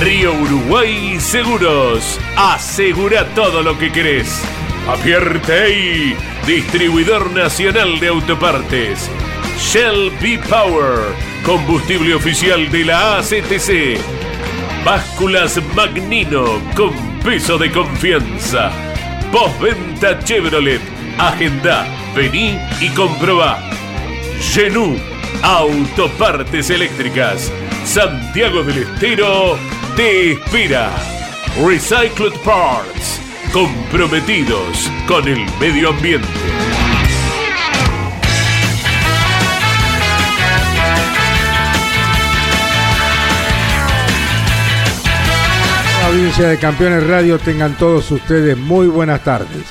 Río Uruguay Seguros. Asegura todo lo que querés. Apierte distribuidor nacional de autopartes. Shell B Power, combustible oficial de la ACTC. Básculas Magnino con peso de confianza. Postventa Chevrolet. Agenda, vení y comprobá. Genú, autopartes eléctricas. Santiago del Estero te espera. Recycled Parts, comprometidos con el medio ambiente. Audiencia de Campeones Radio, tengan todos ustedes muy buenas tardes.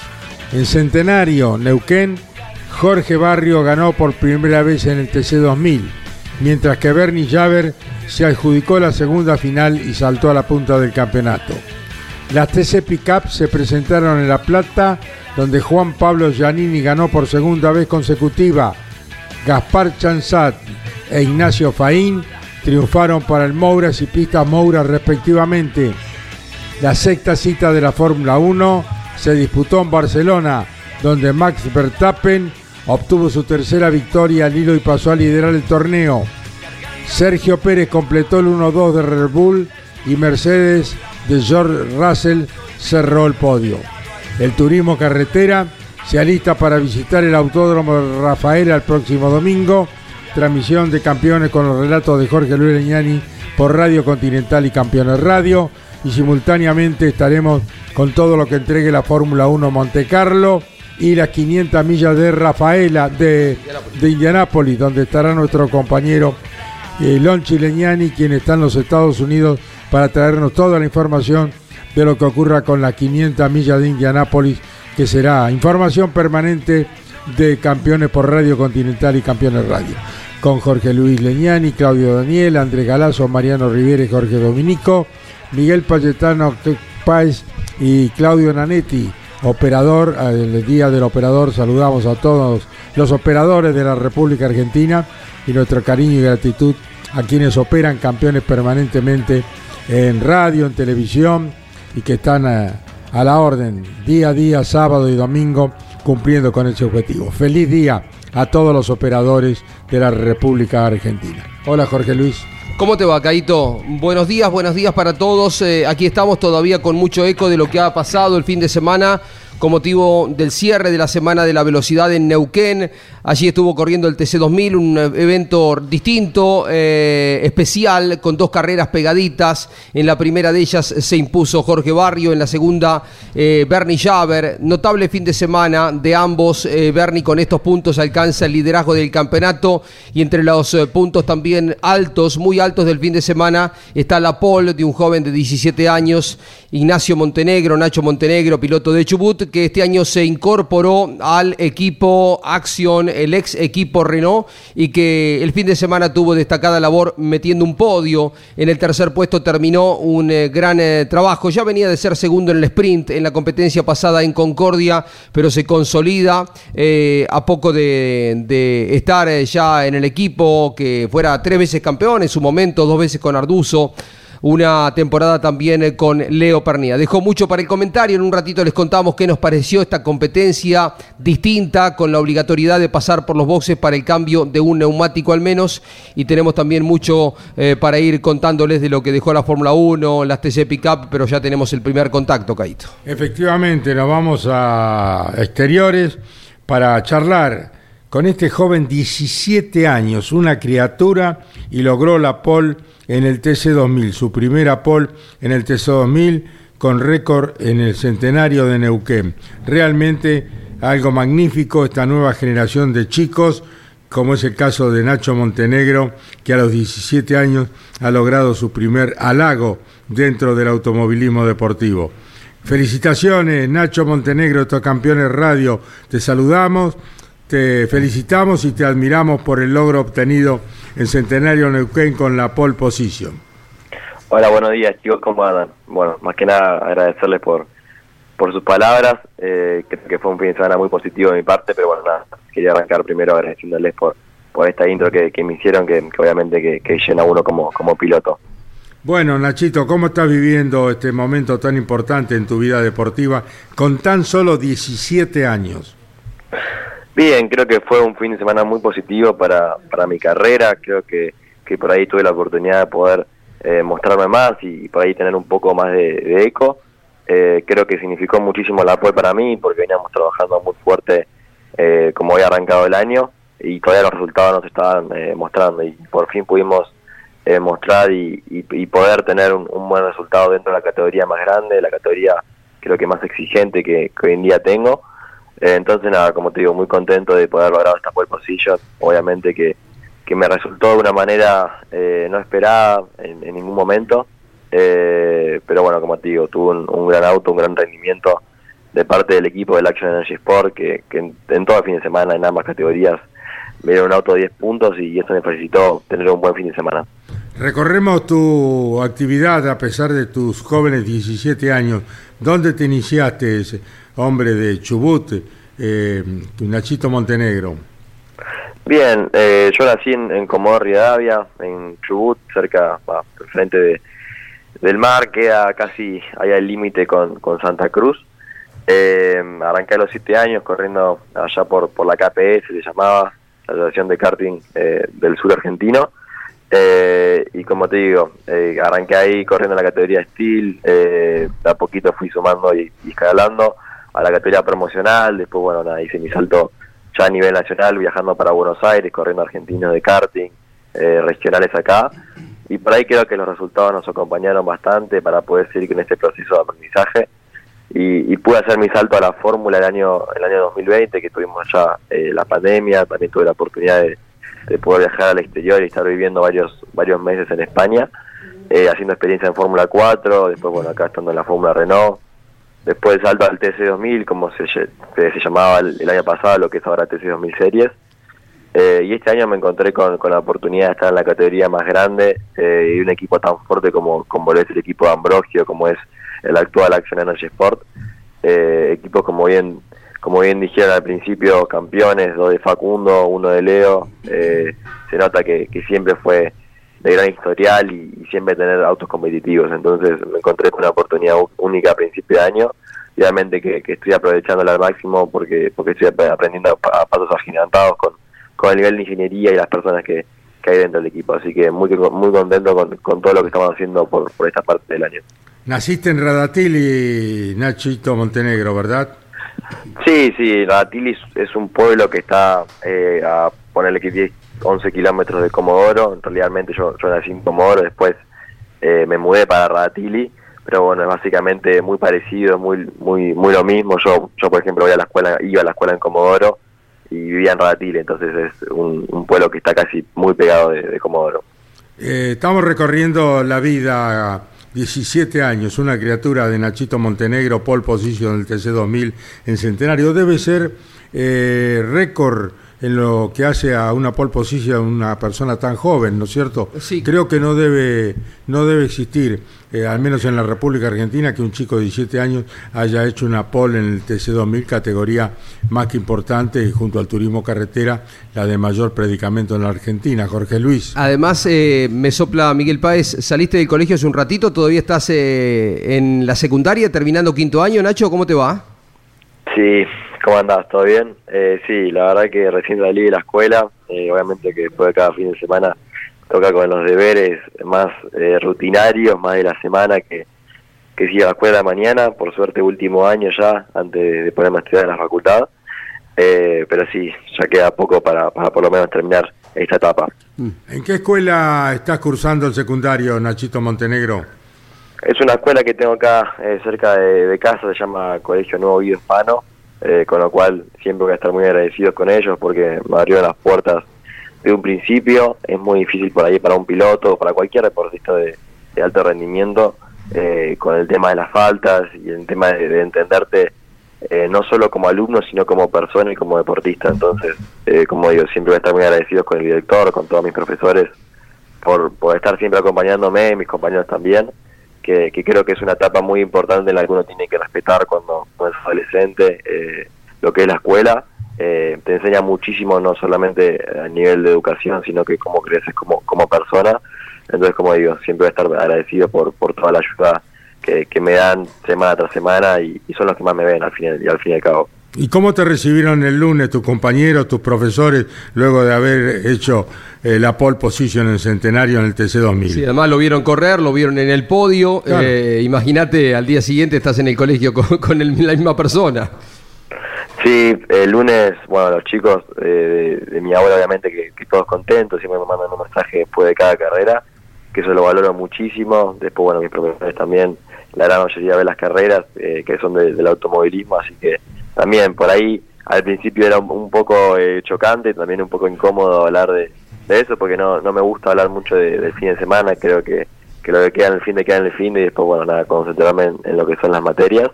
En Centenario, Neuquén, Jorge Barrio ganó por primera vez en el TC 2000, mientras que Bernie Javer se adjudicó la segunda final y saltó a la punta del campeonato. Las TC Pickup se presentaron en La Plata, donde Juan Pablo Giannini ganó por segunda vez consecutiva. Gaspar Chanzat e Ignacio Faín triunfaron para el Mouras y Pistas Moura respectivamente. La sexta cita de la Fórmula 1 se disputó en Barcelona, donde Max Verstappen obtuvo su tercera victoria al hilo y pasó a liderar el torneo. Sergio Pérez completó el 1-2 de Red Bull y Mercedes de George Russell cerró el podio. El turismo carretera se alista para visitar el Autódromo de Rafaela el próximo domingo. Transmisión de campeones con los relatos de Jorge Luis Leñani por Radio Continental y Campeones Radio. Y simultáneamente estaremos con todo lo que entregue la Fórmula 1 Monte Carlo y las 500 millas de Rafaela, de, de Indianápolis, donde estará nuestro compañero eh, Lonchi Leñani, quien está en los Estados Unidos para traernos toda la información de lo que ocurra con las 500 millas de Indianápolis, que será información permanente de Campeones por Radio Continental y Campeones Radio. Con Jorge Luis Leñani, Claudio Daniel, Andrés Galazo, Mariano Rivera y Jorge Dominico, Miguel Payetano Páez y Claudio Nanetti, operador, el día del operador saludamos a todos los operadores de la República Argentina y nuestro cariño y gratitud a quienes operan campeones permanentemente en radio, en televisión y que están a, a, la orden día a día, sábado y domingo, cumpliendo con ese objetivo. Feliz día a todos los operadores de la República Argentina. Hola Jorge Luis. ¿Cómo te va, Caito? Buenos días, buenos días para todos. Eh, aquí estamos todavía con mucho eco de lo que ha pasado el fin de semana con motivo del cierre de la Semana de la Velocidad en Neuquén. Allí estuvo corriendo el TC2000, un evento distinto, eh, especial, con dos carreras pegaditas. En la primera de ellas se impuso Jorge Barrio, en la segunda eh, Bernie Javer. Notable fin de semana de ambos. Eh, Bernie con estos puntos alcanza el liderazgo del campeonato y entre los eh, puntos también altos, muy altos del fin de semana, está la pole de un joven de 17 años, Ignacio Montenegro, Nacho Montenegro, piloto de Chubut, que este año se incorporó al equipo Acción, el ex equipo Renault, y que el fin de semana tuvo destacada labor metiendo un podio. En el tercer puesto terminó un eh, gran eh, trabajo. Ya venía de ser segundo en el sprint en la competencia pasada en Concordia, pero se consolida eh, a poco de, de estar ya en el equipo que fuera tres veces campeón en su momento, dos veces con Arduzo una temporada también eh, con Leo Pernía. Dejó mucho para el comentario, en un ratito les contamos qué nos pareció esta competencia distinta con la obligatoriedad de pasar por los boxes para el cambio de un neumático al menos y tenemos también mucho eh, para ir contándoles de lo que dejó la Fórmula 1, las TC Pickup, pero ya tenemos el primer contacto, Caito. Efectivamente, nos vamos a exteriores para charlar con este joven 17 años, una criatura y logró la pole en el TC2000, su primera pole en el TC2000 con récord en el centenario de Neuquén. Realmente algo magnífico esta nueva generación de chicos como es el caso de Nacho Montenegro, que a los 17 años ha logrado su primer halago dentro del automovilismo deportivo. Felicitaciones, Nacho Montenegro, estos campeones radio. Te saludamos, te felicitamos y te admiramos por el logro obtenido en Centenario Neuquén con la pole position. Hola, buenos días, chicos, ¿cómo andan? Bueno, más que nada agradecerles por, por sus palabras, eh, creo que fue un fin de semana muy positivo de mi parte, pero bueno, nada, quería arrancar primero agradeciéndoles por, por esta intro que, me hicieron, que, obviamente que, que, llena uno como, como piloto. Bueno, Nachito, ¿cómo estás viviendo este momento tan importante en tu vida deportiva con tan solo 17 años? Bien, creo que fue un fin de semana muy positivo para, para mi carrera, creo que, que por ahí tuve la oportunidad de poder eh, mostrarme más y, por ahí tener un poco más de, eco. Eh, creo que significó muchísimo el apoyo para mí porque veníamos trabajando muy fuerte eh, como había arrancado el año y todavía los resultados nos estaban mostrando y por fin pudimos mostrar y, poder tener un, buen resultado dentro de la categoría más grande, la categoría creo que más exigente que hoy en día tengo. Eh, entonces, nada, como te digo, muy contento de poder lograr esta pole position. Obviamente que, que me resultó de una manera eh, no esperada en, ningún momento. Eh, pero bueno, como te digo, tuve un, gran auto, un gran rendimiento de parte del equipo del Action Energy Sport, que, en, todo el fin de semana, en ambas categorías, me dieron un auto de 10 puntos y eso me felicitó tener un buen fin de semana. Recorremos tu actividad a pesar de tus jóvenes 17 años. ¿Dónde te iniciaste? Hombre de Chubut, eh, Nachito Montenegro. Bien, eh, yo nací en, en Comodoro Rivadavia, en Chubut, cerca, frente de, del mar, queda casi allá el límite con, con Santa Cruz. Eh, arranqué a los siete años corriendo allá por, por la KPS, se llamaba, la Asociación de Karting eh, del Sur Argentino. Eh, y como te digo, eh, arranqué ahí corriendo en la categoría Steel, eh, a poquito fui sumando y escalando a la categoría promocional, después bueno, hice mi salto ya a nivel nacional, viajando para Buenos Aires, corriendo argentinos de karting, eh, regionales acá, y por ahí creo que los resultados nos acompañaron bastante para poder seguir con este proceso de aprendizaje, y, pude hacer mi salto a la fórmula el año el año 2020, que tuvimos ya eh, la pandemia, también tuve la oportunidad de, poder viajar al exterior y estar viviendo varios varios meses en España, eh, haciendo experiencia en Fórmula 4, después bueno, acá estando en la Fórmula Renault, después salto al TC2000, como se, se, llamaba el, año pasado, lo que es ahora TC2000 Series. Eh, y este año me encontré con, la oportunidad de estar en la categoría más grande eh, y un equipo tan fuerte como, como es el equipo de Ambrogio, como es el actual Action Energy Sport. Eh, equipos como bien como bien dijeron al principio, campeones, dos de Facundo, uno de Leo. Eh, se nota que, que siempre fue de gran historial y, siempre tener autos competitivos. Entonces me encontré con una oportunidad única a principio de año y obviamente que, estoy aprovechándola al máximo porque porque estoy aprendiendo a, pasos agigantados con, con el nivel de ingeniería y las personas que, hay dentro del equipo. Así que muy muy contento con, todo lo que estamos haciendo por, por esta parte del año. Naciste en Radatili, Nachito Montenegro, ¿verdad? Sí, sí, Radatili es un pueblo que está eh, a ponerle que 10, 11 kilómetros de Comodoro, realmente yo, yo nací en Comodoro, después eh, me mudé para Radatili, pero bueno, es básicamente muy parecido, muy muy muy lo mismo. Yo yo por ejemplo voy a la escuela, iba a la escuela en Comodoro y vivía en Radatili, entonces es un, pueblo que está casi muy pegado de, Comodoro. Eh, estamos recorriendo la vida 17 años, una criatura de Nachito Montenegro, pole position del TC2000 en Centenario. Debe ser eh, récord en lo que hace a una pole position una persona tan joven, ¿no es cierto? Sí. Creo que no debe, no debe existir, eh, al menos en la República Argentina, que un chico de 17 años haya hecho una pole en el TC2000, categoría más que importante, junto al turismo carretera, la de mayor predicamento en la Argentina. Jorge Luis. Además, eh, me sopla Miguel Páez, saliste del colegio hace un ratito, todavía estás eh, en la secundaria, terminando quinto año. Nacho, ¿cómo te va? Sí, ¿Cómo andás? ¿Todo bien? Eh, sí, la verdad que recién salí de la escuela, eh, obviamente que después de cada fin de semana toca con los deberes más eh, rutinarios, más de la semana que, que sigue a la escuela de mañana, por suerte último año ya, antes de ponerme a estudiar en la facultad, pero sí, ya queda poco para, para por lo menos terminar esta etapa. ¿En qué escuela estás cursando el secundario, Nachito Montenegro? Es una escuela que tengo acá cerca de, casa, se llama Colegio Nuevo Guido Hispano, eh, con lo cual siempre voy a estar muy agradecido con ellos porque me abrieron las puertas de un principio, es muy difícil por ahí para un piloto o para cualquier deportista de, alto rendimiento eh, con el tema de las faltas y el tema de, entenderte eh, no solo como alumno, sino como persona y como deportista. Entonces, eh, como digo, siempre voy a estar muy agradecido con el director, con todos mis profesores, por, por estar siempre acompañándome, mis compañeros también, que, creo que es una etapa muy importante en la que uno tiene que respetar cuando, es adolescente, lo que es la escuela eh, te enseña muchísimo, no solamente a nivel de educación, sino que cómo creces como, como persona. Entonces, como digo, siempre voy a estar agradecido por, por toda la ayuda que, me dan semana tras semana y, son los que más me ven al fin, y al fin y al cabo. ¿Y cómo te recibieron el lunes tus compañeros, tus profesores, luego de haber hecho eh, la pole position en el centenario en el TC2000? Sí, además lo vieron correr, lo vieron en el podio. Eh, imagínate, al día siguiente estás en el colegio con, con la misma persona. Sí, el lunes, bueno, los chicos eh, de, mi abuela, obviamente, que, todos contentos, siempre me mandan un mensaje después de cada carrera, que eso lo valoro muchísimo. Después, bueno, mis profesores también, la gran mayoría ve las carreras, eh, que son del automovilismo, así que también por ahí al principio era un, poco eh, chocante, también un poco incómodo hablar de, eso, porque no, no me gusta hablar mucho del fin de semana, creo que, que lo que queda en el fin de queda en el fin y después, bueno, nada, concentrarme en lo que son las materias.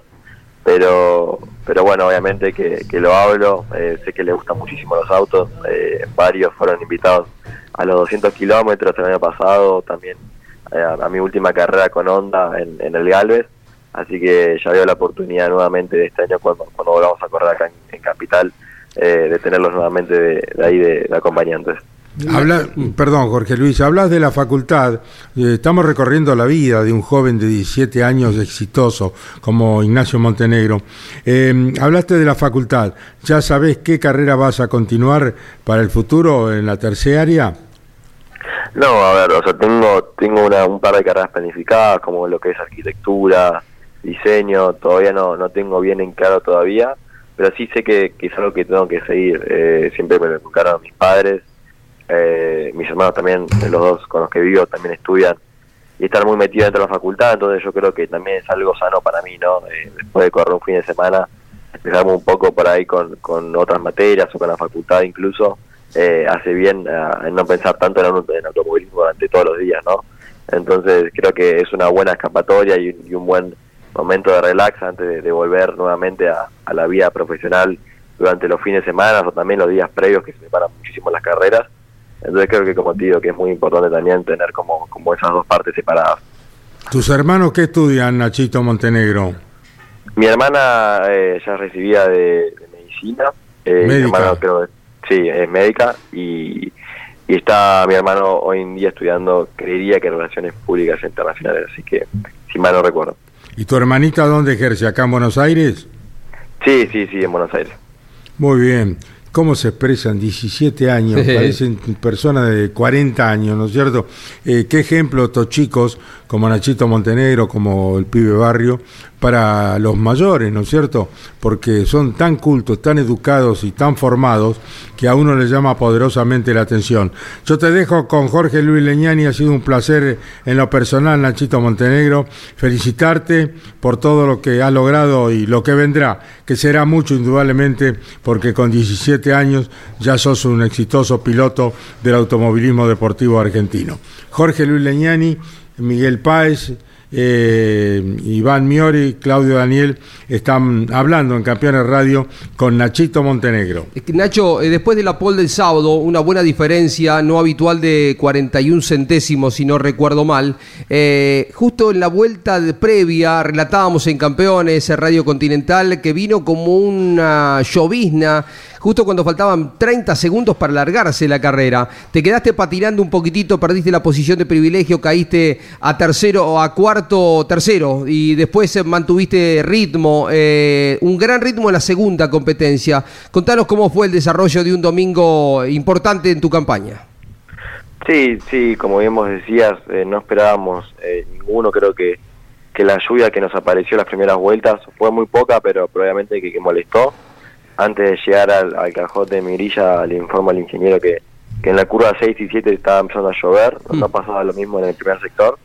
Pero pero bueno, obviamente que, lo hablo, eh, sé que le gustan muchísimo los autos, eh, varios fueron invitados a los 200 kilómetros el año pasado, también eh, a, mi última carrera con Honda en, el Galvez, así que ya veo la oportunidad nuevamente de este año cuando, cuando volvamos a correr acá en, Capital, de tenerlos nuevamente de, ahí de acompañantes. Habla, perdón, Jorge Luis, hablas de la facultad. Eh, estamos recorriendo la vida de un joven de 17 años exitoso como Ignacio Montenegro. Eh, hablaste de la facultad. ¿Ya sabes qué carrera vas a continuar para el futuro en la terciaria? No, a ver, o sea, tengo, tengo una, un par de carreras planificadas, como lo que es arquitectura, diseño, todavía no, no tengo bien en claro todavía, pero sí sé que, es algo que tengo que seguir. Eh, siempre me lo educaron mis padres eh, mis hermanos también, los dos con los que vivo, también estudian y están muy metidos dentro de la facultad, entonces yo creo que también es algo sano para mí, ¿no? Eh, después de correr un fin de semana, empezarme un poco por ahí con, con otras materias o con la facultad incluso, eh, hace bien en no pensar tanto en, el automovilismo durante todos los días, ¿no? Entonces creo que es una buena escapatoria y, un buen momento de relax antes de, volver nuevamente a, a, la vida profesional durante los fines de semana o también los días previos que se preparan muchísimo las carreras entonces creo que como te digo, que es muy importante también tener como, como esas dos partes separadas. ¿Tus hermanos qué estudian, Nachito Montenegro? Mi hermana eh, ya recibía de, medicina. Eh, mi hermano creo sí, es médica y, y está mi hermano hoy en día estudiando, creería que Relaciones Públicas Internacionales, así que si mal no recuerdo. ¿Y tu hermanita dónde ejerce? ¿Acá en Buenos Aires? Sí, sí, sí, en Buenos Aires. Muy bien cómo se expresan, 17 años, parecen personas de 40 años, ¿no es cierto? Eh, ¿Qué ejemplo estos chicos, como Nachito Montenegro, como el pibe barrio, para los mayores, ¿no es cierto? Porque son tan cultos, tan educados y tan formados que a uno le llama poderosamente la atención. Yo te dejo con Jorge Luis Leñani, ha sido un placer en lo personal, Nachito Montenegro, felicitarte por todo lo que has logrado y lo que vendrá, que será mucho indudablemente, porque con 17 años ya sos un exitoso piloto del automovilismo deportivo argentino. Jorge Luis Leñani, Miguel Páez, eh, Iván Miori, Claudio Daniel están hablando en Campeones Radio con Nachito Montenegro. Nacho, eh, después de la pole del sábado, una buena diferencia, no habitual de 41 centésimos, si no recuerdo mal. Eh, justo en la vuelta previa, relatábamos en Campeones, Radio Continental, que vino como una llovizna justo cuando faltaban 30 segundos para largarse la carrera. Te quedaste patinando un poquitito, perdiste la posición de privilegio, caíste a tercero o a cuarto tercero y después mantuviste ritmo, eh, un gran ritmo en la segunda competencia. Contanos cómo fue el desarrollo de un domingo importante en tu campaña. Sí, sí, como bien vos decías, eh, no esperábamos eh, ninguno, creo que, que la lluvia que nos apareció las primeras vueltas fue muy poca, pero probablemente que molestó antes de llegar al, al cajón de Mirilla le informo al ingeniero que, en la curva 6 y 7 estaba empezando a llover, no mm. pasaba lo mismo en el primer sector.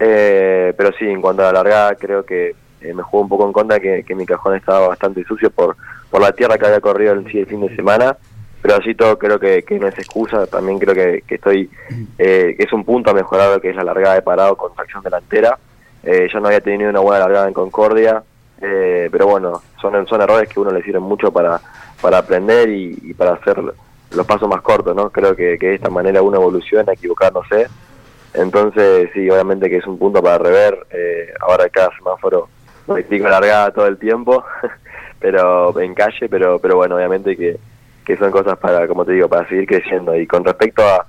Eh, pero sí, en cuanto a la largada, creo que eh, me jugó un poco en contra que, mi cajón estaba bastante sucio por, por la tierra que había corrido el, fin de semana. pero así todo creo que, que no es excusa, también creo que, que estoy, eh, que es un punto a mejorar lo que es la largada de parado con tracción delantera. Eh, yo no había tenido una buena largada en Concordia, eh, pero bueno, son, son errores que uno le sirven mucho para, para aprender y, para hacer los pasos más cortos, ¿no? Creo que, que de esta manera uno evoluciona, equivocándose. Entonces, sí, obviamente que es un punto para rever. Eh, ahora cada semáforo practico largada todo el tiempo, pero en calle, pero pero bueno, obviamente que, que son cosas para, como te digo, para seguir creciendo. Y con respecto a,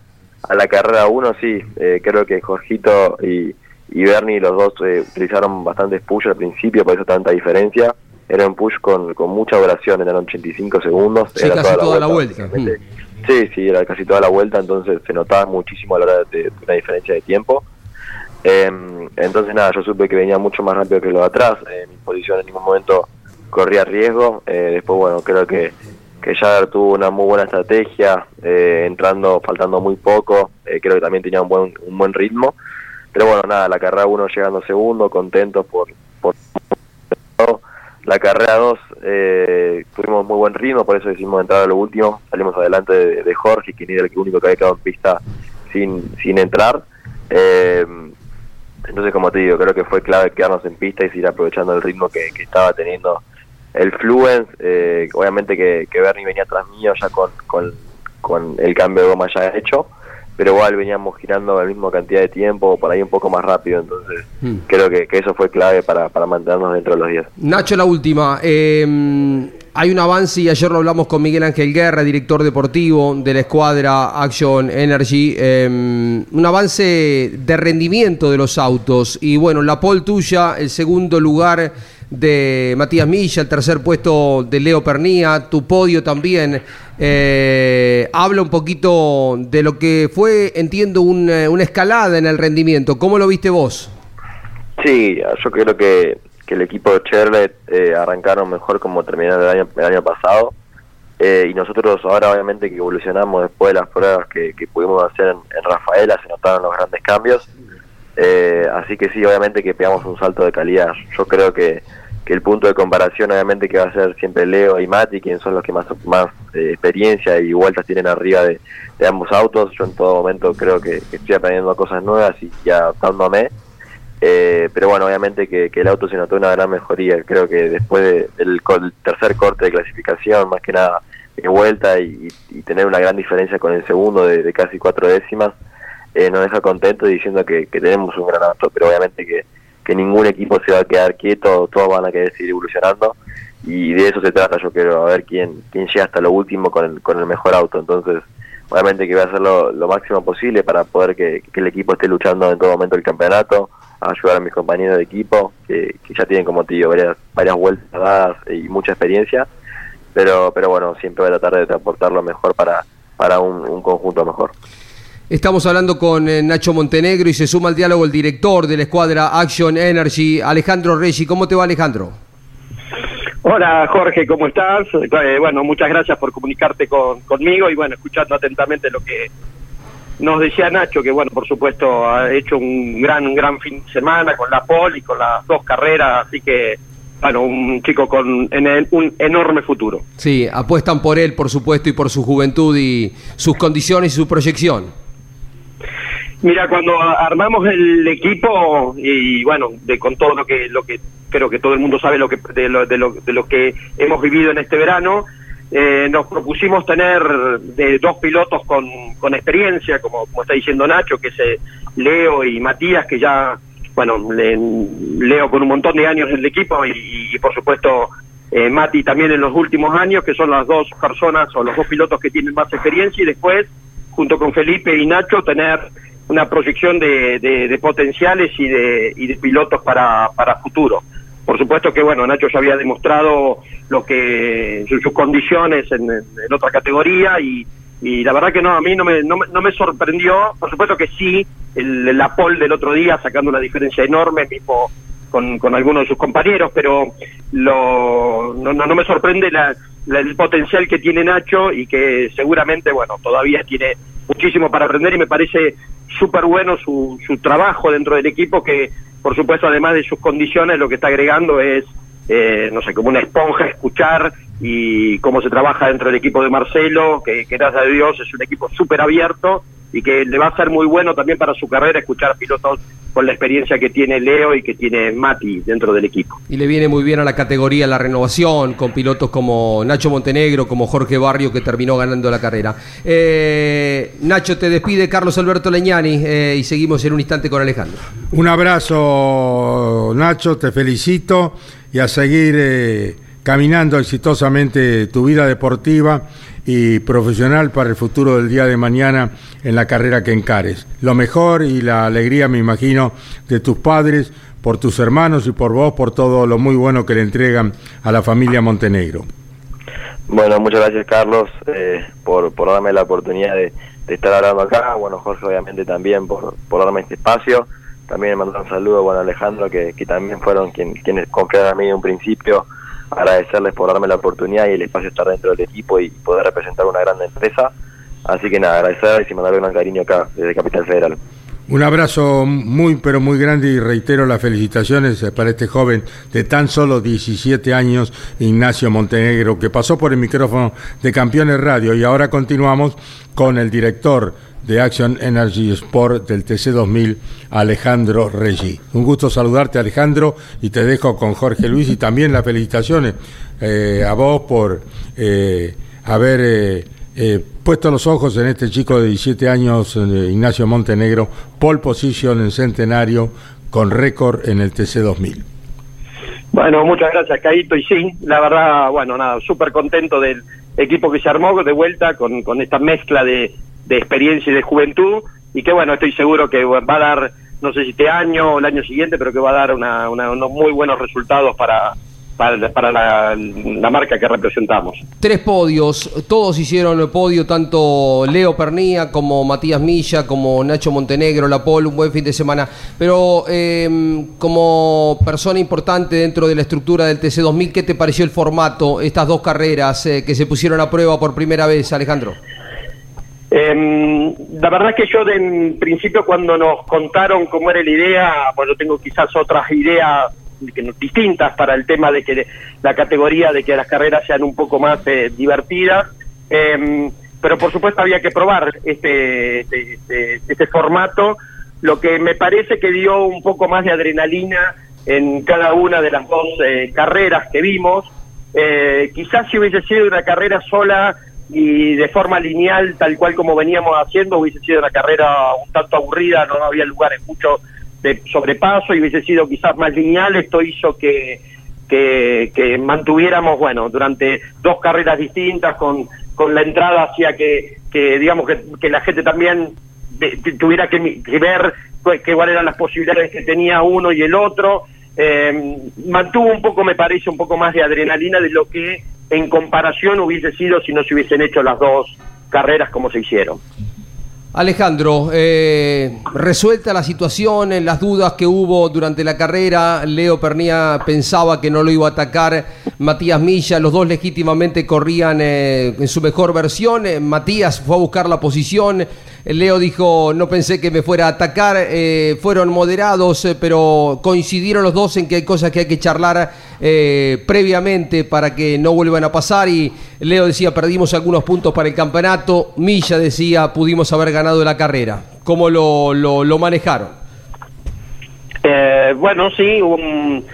a la carrera 1, sí, eh, creo que Jorgito y, y Bernie, los dos eh, utilizaron bastantes push al principio, por eso tanta diferencia. Era un push con, con mucha duración, eran 85 segundos. Sí, era casi toda la vuelta. Mm. Sí, sí, era casi toda la vuelta, entonces se notaba muchísimo a la hora de, de una diferencia de tiempo. Eh, entonces nada, yo supe que venía mucho más rápido que lo de atrás, eh, mi posición en ningún momento corría riesgo, eh, después bueno, creo que, que Jagger tuvo una muy buena estrategia, eh, entrando, faltando muy poco, eh, creo que también tenía un buen, un buen ritmo, pero bueno, nada, la carrera 1 llegando segundo, contentos por, por la carrera 2 eh, tuvimos muy buen ritmo, por eso decidimos entrar a lo último, salimos adelante de, Jorge, quien era el único que había quedado en pista sin, sin entrar. Eh, entonces, como te digo, creo que fue clave quedarnos en pista y seguir aprovechando el ritmo que, que estaba teniendo el Fluence. Eh, obviamente que, que Bernie venía tras mío ya con, con, con el cambio de goma ya hecho, pero igual veníamos girando la misma cantidad de tiempo, por ahí un poco más rápido, entonces Mm. creo que, que eso fue clave para, para mantenernos dentro de los 10. Nacho, la última. Eh, hay un avance y ayer lo hablamos con Miguel Ángel Guerra, director deportivo de la escuadra Action Energy. eh, un avance de rendimiento de los autos. Y bueno, la pole tuya, el segundo lugar de Matías Milla, el tercer puesto de Leo Pernía, tu podio también. Eh, habla un poquito de lo que fue, entiendo, un, eh, una escalada en el rendimiento. ¿Cómo lo viste vos? Sí, yo creo que, que el equipo de Chevrolet eh, arrancaron mejor como terminaron el año, el año pasado. Eh, y nosotros ahora obviamente que evolucionamos después de las pruebas que, que pudimos hacer en, en Rafaela, se notaron los grandes cambios. Eh, así que sí, obviamente que pegamos un salto de calidad. Yo creo que, que el punto de comparación obviamente que va a ser siempre Leo y Mati, quienes son los que más, más eh, experiencia y vueltas tienen arriba de, ambos autos. Yo en todo momento creo que, estoy aprendiendo cosas nuevas y, y adaptándome. Eh, pero bueno, obviamente que, el auto se notó una gran mejoría. Creo que después de- del el tercer corte de clasificación, más que nada de vuelta y, y tener una gran diferencia con el segundo de, de casi cuatro décimas, eh, nos deja contentos diciendo que tenemos un gran auto. Pero obviamente que, que ningún equipo se va a quedar quieto, todos van a querer seguir evolucionando y de eso se trata. Yo quiero a ver quién, quién llega hasta lo último con el, con el mejor auto. Entonces, obviamente que voy a hacer lo, máximo posible para poder que, el equipo esté luchando en todo momento el campeonato, a ayudar a mis compañeros de equipo, que, que ya tienen como digo varias, varias vueltas dadas y mucha experiencia, pero pero bueno, siempre voy a tratar de aportar lo mejor para, para un, un conjunto mejor. Estamos hablando con eh, Nacho Montenegro y se suma al diálogo el director de la escuadra Action Energy, Alejandro Reggi. ¿Cómo te va, Alejandro? Hola Jorge, ¿cómo estás? Eh, bueno, muchas gracias por comunicarte con, conmigo y bueno, escuchando atentamente lo que nos decía Nacho, que bueno, por supuesto ha hecho un gran, un gran fin de semana con la pole y con las dos carreras, así que bueno, un chico con en el- un enorme futuro. Sí, apuestan por él, por supuesto, y por su juventud y sus condiciones y su proyección. Mira, cuando armamos el equipo y bueno, de con todo lo que lo que creo que todo el mundo sabe lo que de lo, de lo, de lo que hemos vivido en este verano, eh, nos propusimos tener de dos pilotos con, con experiencia, como, como está diciendo Nacho, que es eh, Leo y Matías, que ya, bueno, le- Leo con un montón de años en el equipo y, y, por supuesto eh, Mati también en los últimos años, que son las dos personas o los dos pilotos que tienen más experiencia y después, junto con Felipe y Nacho, tener una proyección de, de- potenciales y de, y de pilotos para, para futuro. Por supuesto que, bueno, Nacho ya había demostrado lo que sus, sus condiciones en, en- otra categoría y, la verdad que no, a mí no me, no, no me sorprendió. Por supuesto que sí, el, la pole del otro día sacando una diferencia enorme, mismo con, con algunos de sus compañeros, pero lo, no, no, no me sorprende la- el potencial que tiene Nacho y que seguramente, bueno, todavía tiene muchísimo para aprender y me parece súper bueno su, su trabajo dentro del equipo que, por supuesto, además de sus condiciones, lo que está agregando es eh, no sé, como una esponja escuchar y cómo se trabaja dentro del equipo de Marcelo, que, que gracias a Dios es un equipo súper abierto y que le va a ser muy bueno también para su carrera escuchar a pilotos con la experiencia que tiene Leo y que tiene Mati dentro del equipo. Y le viene muy bien a la categoría la renovación, con pilotos como Nacho Montenegro, como Jorge Barrio, que terminó ganando la carrera. Eh, Nacho, te despide Carlos Alberto Leñani eh, y seguimos en un instante con Alejandro. Un abrazo, Nacho, te felicito y a seguir eh, caminando exitosamente tu vida deportiva y profesional para el futuro del día de mañana en la carrera que encares. Lo mejor y la alegría, me imagino, de tus padres, por tus hermanos y por vos, por todo lo muy bueno que le entregan a la familia Montenegro. Bueno, muchas gracias Carlos eh, por, por darme la oportunidad de, estar hablando acá. Bueno, Jorge obviamente también por, por darme este espacio. También mandar un saludo bueno, a Alejandro, que, que también fueron quien, quienes confiaron en mí en un principio agradecerles por darme la oportunidad y el espacio de estar dentro del equipo y poder representar una gran empresa. Así que nada, agradecerles y mandarle un gran cariño acá desde Capital Federal. Un abrazo muy, pero muy grande y reitero las felicitaciones para este joven de tan solo 17 años, Ignacio Montenegro, que pasó por el micrófono de Campeones Radio y ahora continuamos con el director de Action Energy Sport del TC2000, Alejandro Reggi. Un gusto saludarte, Alejandro, y te dejo con Jorge Luis y también las felicitaciones eh, a vos por eh, haber eh, eh, puesto los ojos en este chico de 17 años, Ignacio Montenegro, pole position en centenario con récord en el TC2000. Bueno, muchas gracias, Caito. Y sí, la verdad, bueno, nada, súper contento del equipo que se armó de vuelta con, con esta mezcla de, de experiencia y de juventud y que bueno, estoy seguro que va a dar, no sé si este año o el año siguiente, pero que va a dar una, una, unos muy buenos resultados para, para, la, marca que representamos. Tres podios, todos hicieron el podio, tanto Leo Pernía como Matías Milla, como Nacho Montenegro, La Pol, un buen fin de semana. Pero eh, como persona importante dentro de la estructura del TC2000, ¿qué te pareció el formato, estas dos carreras eh, que se pusieron a prueba por primera vez, Alejandro? Eh, la verdad que yo en principio cuando nos contaron cómo era la idea, yo tengo quizás otras ideas distintas para el tema de que la categoría de que las carreras sean un poco más eh, divertidas, eh, pero por supuesto había que probar este, este, este, este, formato, lo que me parece que dio un poco más de adrenalina en cada una de las dos eh, carreras que vimos. Eh, quizás si hubiese sido una carrera sola y de forma lineal, tal cual como veníamos haciendo, hubiese sido una carrera un tanto aburrida, no había lugares mucho de sobrepaso y hubiese sido quizás más lineal, esto hizo que, que, mantuviéramos, bueno, durante dos carreras distintas, con, con la entrada hacia que, que digamos, que, que la gente también de, tuviera que, que ver que, cuáles eran las posibilidades que tenía uno y el otro. Eh, mantuvo un poco, me parece, un poco más de adrenalina de lo que en comparación hubiese sido si no se hubiesen hecho las dos carreras como se hicieron. Alejandro, eh, resuelta la situación, en las dudas que hubo durante la carrera, Leo Pernía pensaba que no lo iba a atacar Matías Milla, los dos legítimamente corrían eh, en su mejor versión, eh, Matías fue a buscar la posición, Leo dijo, no pensé que me fuera a atacar, eh, fueron moderados, eh, pero coincidieron los dos en que hay cosas que hay que charlar eh, previamente para que no vuelvan a pasar y Leo decía, perdimos algunos puntos para el campeonato, Milla decía, pudimos haber ganado la carrera. ¿Cómo lo, lo, manejaron? Eh, bueno, sí, un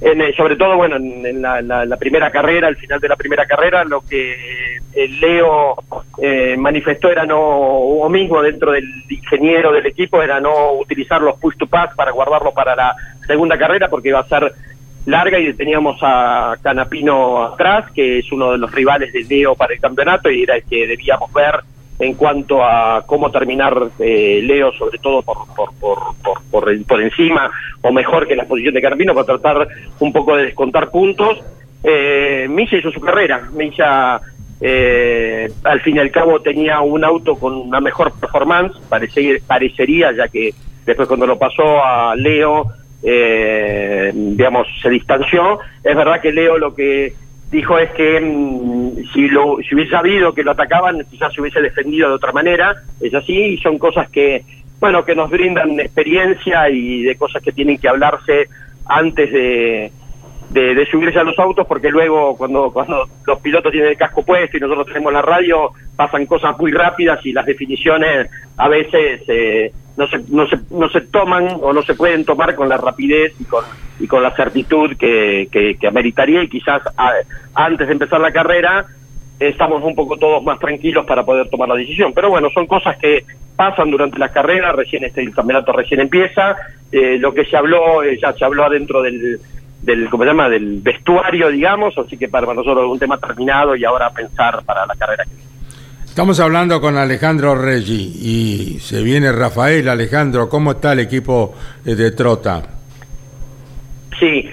en, sobre todo, bueno, en, la, la, la, primera carrera, al final de la primera carrera, lo que el Leo eh, manifestó era no, o mismo dentro del ingeniero del equipo, era no utilizar los push to pass para guardarlo para la segunda carrera, porque iba a ser larga y teníamos a Canapino atrás, que es uno de los rivales del Leo para el campeonato y era el que debíamos ver en cuanto a cómo terminar eh, Leo, sobre todo por por, por, por, por, por encima o mejor que la posición de Carpino, para tratar un poco de descontar puntos. Eh, Milla hizo su carrera. Milla, eh, al fin y al cabo, tenía un auto con una mejor performance, parece, parecería, ya que después cuando lo pasó a Leo, eh, digamos, se distanció. Es verdad que Leo lo que dijo es que mmm, si lo si hubiese sabido que lo atacaban quizás se hubiese defendido de otra manera. Es así y son cosas que bueno que nos brindan experiencia y de cosas que tienen que hablarse antes de de, subirse a los autos porque luego cuando, cuando los pilotos tienen el casco puesto y nosotros tenemos la radio pasan cosas muy rápidas y las definiciones a veces eh, no, se, no, se, no se toman o no se pueden tomar con la rapidez y con, y con la certitud que, que, ameritaría y quizás antes de empezar la carrera estamos un poco todos más tranquilos para poder tomar la decisión. Pero bueno, son cosas que pasan durante la carrera, recién este el campeonato recién empieza, eh, lo que se habló, eh, ya se habló adentro del, del, ¿cómo se llama?, del vestuario, digamos, así que para nosotros es un tema terminado y ahora pensar para la carrera que viene. Estamos hablando con Alejandro Reggi y se viene Rafael. Alejandro, ¿cómo está el equipo eh, de Trota? Sí,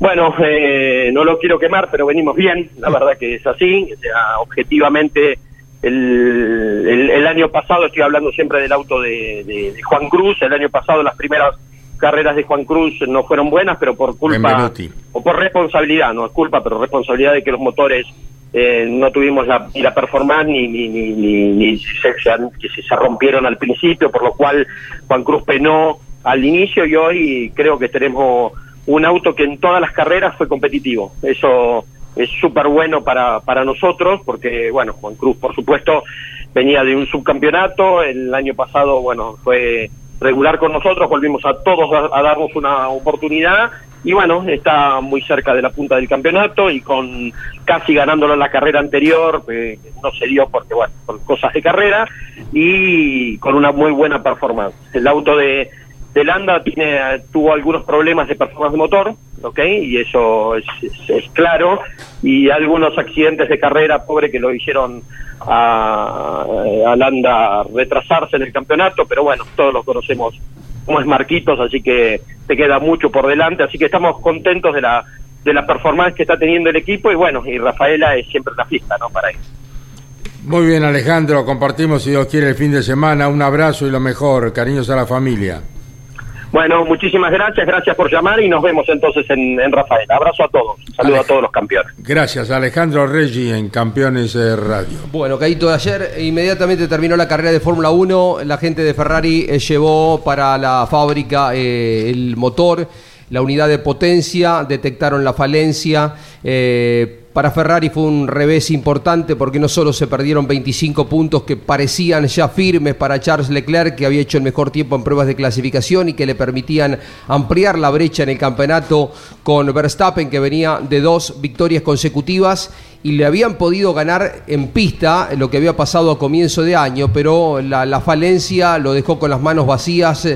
bueno, eh, no lo quiero quemar, pero venimos bien, la verdad que es así. O sea, objetivamente, el, el, año pasado, estoy hablando siempre del auto de, Juan Cruz, el año pasado las primeras carreras de Juan Cruz no fueron buenas, pero por culpa o por responsabilidad, no es culpa, pero responsabilidad de que los motores eh, no tuvimos la, ni la performance ni, ni, ni, se, que se rompieron al principio, por lo cual Juan Cruz penó al inicio y hoy creo que tenemos un auto que en todas las carreras fue competitivo. Eso es súper bueno para, para nosotros porque, bueno, Juan Cruz, por supuesto, venía de un subcampeonato, el año pasado, bueno, fue regular con nosotros, volvimos a todos a, darnos una oportunidad y bueno, está muy cerca de la punta del campeonato y con casi ganándolo en la carrera anterior, no se dio porque bueno, por cosas de carrera y con una muy buena performance. El auto de, de Landa tiene, tuvo algunos problemas de performance de motor, ¿ok? Y eso es, claro. Y algunos accidentes de carrera, pobre, que lo hicieron a, a, Landa retrasarse en el campeonato, pero bueno, todos lo conocemos como es Marquitos, así que te queda mucho por delante, así que estamos contentos de la de la performance que está teniendo el equipo y bueno, y Rafaela es siempre la fiesta, ¿no? Para él. Muy bien, Alejandro, compartimos si Dios quiere el fin de semana, un abrazo y lo mejor, cariños a la familia. Bueno, muchísimas gracias, gracias por llamar y nos vemos entonces en, Rafael. Abrazo a todos, saludo a todos los campeones. Gracias, Alejandro Reggi en Campeones Radio. Bueno, Caíto, ayer inmediatamente terminó la carrera de Fórmula 1, la gente de Ferrari eh, llevó para la fábrica eh, el motor, la unidad de potencia, detectaron la falencia. Eh, para Ferrari fue un revés importante porque no solo se perdieron 25 puntos que parecían ya firmes para Charles Leclerc, que había hecho el mejor tiempo en pruebas de clasificación y que le permitían ampliar la brecha en el campeonato con Verstappen, que venía de dos victorias consecutivas y le habían podido ganar en pista lo que había pasado a comienzo de año, pero la, falencia lo dejó con las manos vacías,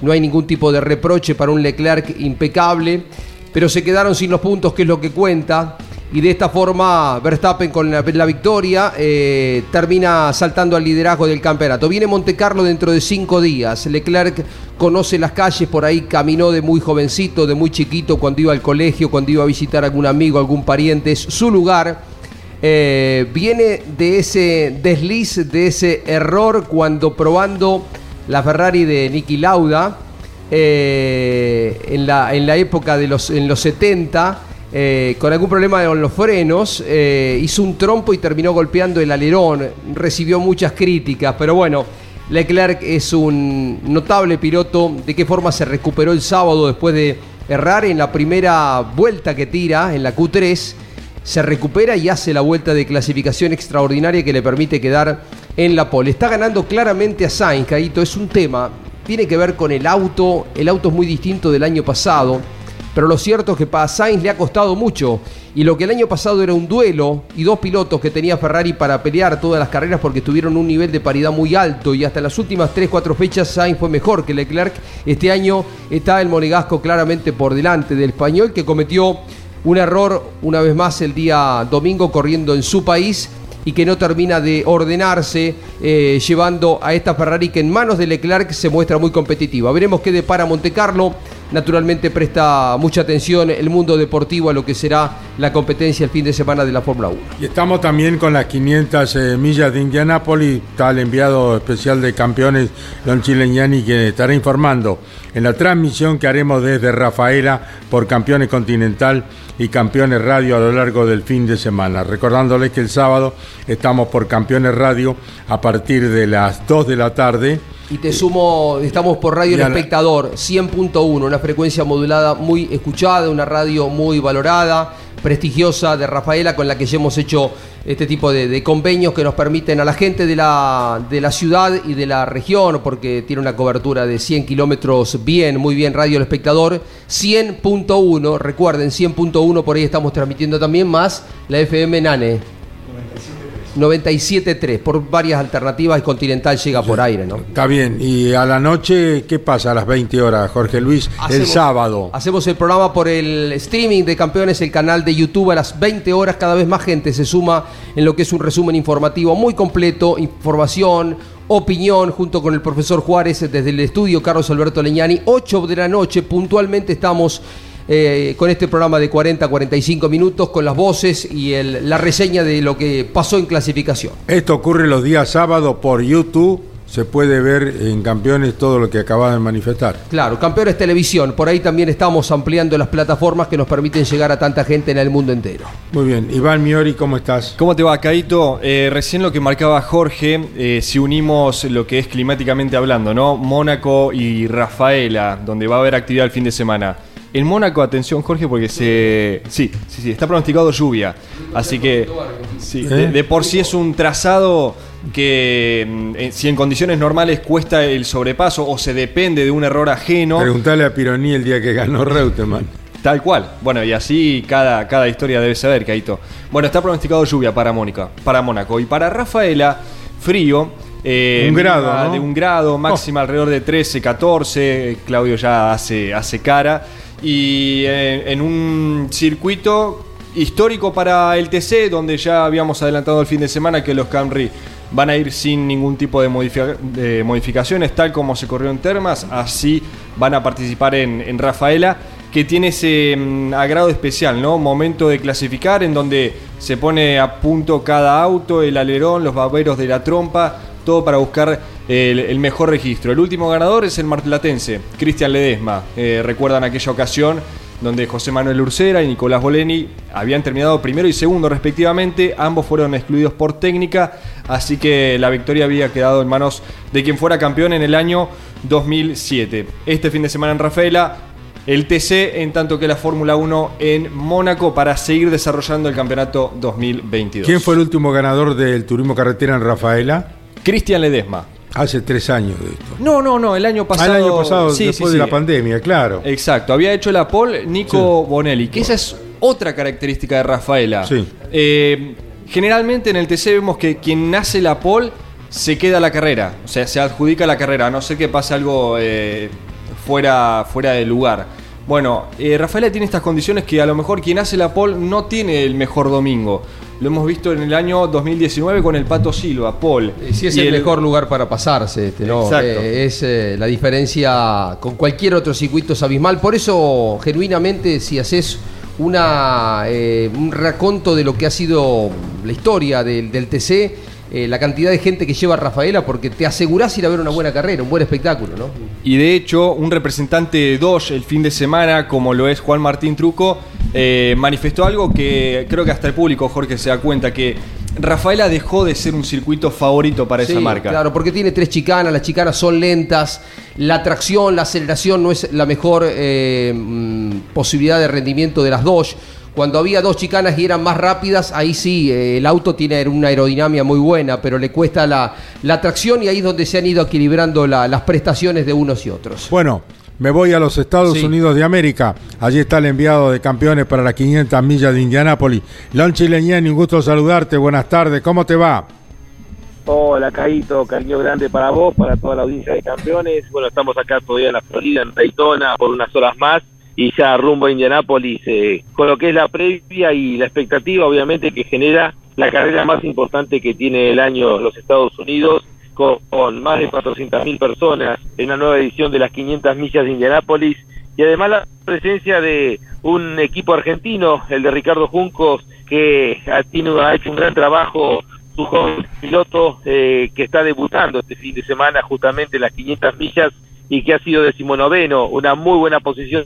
no hay ningún tipo de reproche para un Leclerc impecable, pero se quedaron sin los puntos, que es lo que cuenta y de esta forma Verstappen con la, victoria eh, termina saltando al liderazgo del campeonato. Viene Monte Carlo dentro de cinco días. Leclerc conoce las calles, por ahí caminó de muy jovencito, de muy chiquito, cuando iba al colegio, cuando iba a visitar a algún amigo, algún pariente. Es su lugar. Eh, viene de ese desliz, de ese error cuando probando la Ferrari de Niki Lauda eh, en, la, en la época de los, en los 70 eh, con algún problema con los frenos, eh, hizo un trompo y terminó golpeando el alerón, recibió muchas críticas, pero bueno, Leclerc es un notable piloto, de qué forma se recuperó el sábado después de errar en la primera vuelta que tira, en la Q3, se recupera y hace la vuelta de clasificación extraordinaria que le permite quedar en la pole. Está ganando claramente a Sainz, Caíto, es un tema, tiene que ver con el auto, el auto es muy distinto del año pasado pero lo cierto es que para Sainz le ha costado mucho. Y lo que el año pasado era un duelo y dos pilotos que tenía Ferrari para pelear todas las carreras porque tuvieron un nivel de paridad muy alto y hasta las últimas 3-4 fechas Sainz fue mejor que Leclerc. Este año está el monegasco claramente por delante del español que cometió un error una vez más el día domingo corriendo en su país y que no termina de ordenarse, eh, llevando a esta Ferrari que en manos de Leclerc se muestra muy competitiva. Veremos qué depara Monte Carlo naturalmente presta mucha atención el mundo deportivo a lo que será la competencia el fin de semana de la Fórmula 1. Y estamos también con las 500 eh, millas de Indianápolis, está el enviado especial de campeones, Don Chileñani, que estará informando en la transmisión que haremos desde Rafaela por Campeones Continental y Campeones Radio a lo largo del fin de semana. Recordándoles que el sábado estamos por Campeones Radio a partir de las 2 de la tarde Y te sumo, estamos por Radio El Espectador, 100.1, una frecuencia modulada muy escuchada, una radio muy valorada, prestigiosa de Rafaela, con la que ya hemos hecho este tipo de, convenios que nos permiten a la gente de la, de la ciudad y de la región, porque tiene una cobertura de 100 kilómetros bien, muy bien, Radio El Espectador, 100.1, recuerden, 100.1, por ahí estamos transmitiendo también más la FM Nane. 97.3, por varias alternativas y Continental llega por aire, ¿no? Está bien, y a la noche, ¿qué pasa a las 20 horas, Jorge Luis? el sábado. Hacemos el programa por el streaming de Campeones, el canal de YouTube a las 20 horas, cada vez más gente se suma en lo que es un resumen informativo muy completo, información, opinión, junto con el profesor Juárez desde el estudio Carlos Alberto Leñani, 8 de la noche, puntualmente estamos eh, con este programa de 40 45 minutos, con las voces y la reseña de lo que pasó en clasificación. Esto ocurre los días sábados por YouTube. Se puede ver en Campeones todo lo que acabas de manifestar. Claro, Campeones Televisión. Por ahí también estamos ampliando las plataformas que nos permiten llegar a tanta gente en el mundo entero. Muy bien. Iván Miori, ¿cómo estás? ¿Cómo te va, Caito? Eh, recién lo que marcaba Jorge, eh, si unimos lo que es climáticamente hablando, ¿no? Mónaco y Rafaela, donde va a haber actividad el fin de semana. En Mónaco, atención Jorge, porque se. Sí, sí, sí, está pronosticado lluvia. Así que. Sí, ¿Eh? de, por sí es un trazado que mm, si en condiciones normales cuesta el sobrepaso o se depende de un error ajeno. Preguntale a Pironi el día que ganó Reutemann. Tal cual. Bueno, y así cada, cada historia debe saber, Caito. Bueno, está pronosticado lluvia para Mónica, para Mónaco. Y para Rafaela, frío. Eh, un grado. De un grado, máxima oh. alrededor de 13, 14. Claudio ya hace, hace cara y en, un circuito histórico para el TC, donde ya habíamos adelantado el fin de semana que los Camry van a ir sin ningún tipo de, modificaciones, tal como se corrió en Termas, así van a participar en, Rafaela, que tiene ese mm, agrado especial, ¿no? Momento de clasificar en donde se pone a punto cada auto, el alerón, los baberos de la trompa, todo para buscar el, mejor registro. El último ganador es el martelatense, Cristian Ledesma. Eh, recuerdan aquella ocasión donde José Manuel Urcera y Nicolás Boleni habían terminado primero y segundo respectivamente, ambos fueron excluidos por técnica, así que la victoria había quedado en manos de quien fuera campeón en el año 2007. Este fin de semana en Rafaela, el TC, en tanto que la Fórmula 1 en Mónaco para seguir desarrollando el campeonato 2022. ¿Quién fue el último ganador del turismo carretera en Rafaela? Cristian Ledesma. Hace tres años de esto. No, no, no, el año pasado. Ah, el año pasado, después de la pandemia, claro. Exacto, había hecho la pole Nico Bonelli, que esa es otra característica de Rafaela. Sí. Eh, generalmente en el TC vemos que quien nace la pole se queda la carrera, o sea, se adjudica la carrera, a no sé que pase algo eh, fuera, fuera de lugar. Bueno, eh, Rafaela tiene estas condiciones que a lo mejor quien hace la pole no tiene el mejor domingo. Lo hemos visto en el año 2019 con el Pato Silva, Paul. Sí, es el, mejor lugar para pasarse, este, ¿no? Eh, es eh, la diferencia con cualquier otro circuito es abismal. Por eso, genuinamente, si haces una, eh, un raconto de lo que ha sido la historia del, del TC, eh, la cantidad de gente que lleva a Rafaela porque te asegurás ir a ver una buena carrera, un buen espectáculo, ¿no? Y de hecho, un representante de Dodge el fin de semana, como lo es Juan Martín Truco, eh, manifestó algo que creo que hasta el público, Jorge, se da cuenta que Rafaela dejó de ser un circuito favorito para esa marca. Claro, porque tiene tres chicanas, las chicanas son lentas, la tracción, la aceleración no es la mejor eh, mm, posibilidad de rendimiento de las Dodge. Cuando había dos chicanas y eran más rápidas, ahí sí, eh, el auto tiene una aerodinámica muy buena, pero le cuesta la, la tracción y ahí es donde se han ido equilibrando las prestaciones de unos y otros. Bueno, me voy a los Estados Unidos de América. Allí está el enviado de campeones para las 500 millas de Indianápolis. Lon Chileñani, un gusto saludarte. Buenas tardes, ¿cómo te va? Hola, Caito, cariño grande para vos, para toda la audiencia de campeones. Bueno, estamos acá todavía en la Florida, en Daytona, por unas horas más y ya rumbo a Indianápolis, eh, con lo que es la previa y la expectativa, obviamente, que genera la carrera más importante que tiene el año los Estados Unidos, con, más de 400.000 personas en una nueva edición de las 500 millas de Indianápolis, y además la presencia de un equipo argentino, el de Ricardo Juncos, que ha, tiene, ha hecho un gran trabajo, su joven piloto eh, que está debutando este fin de semana justamente en las 500 millas y que ha sido decimonoveno, una muy buena posición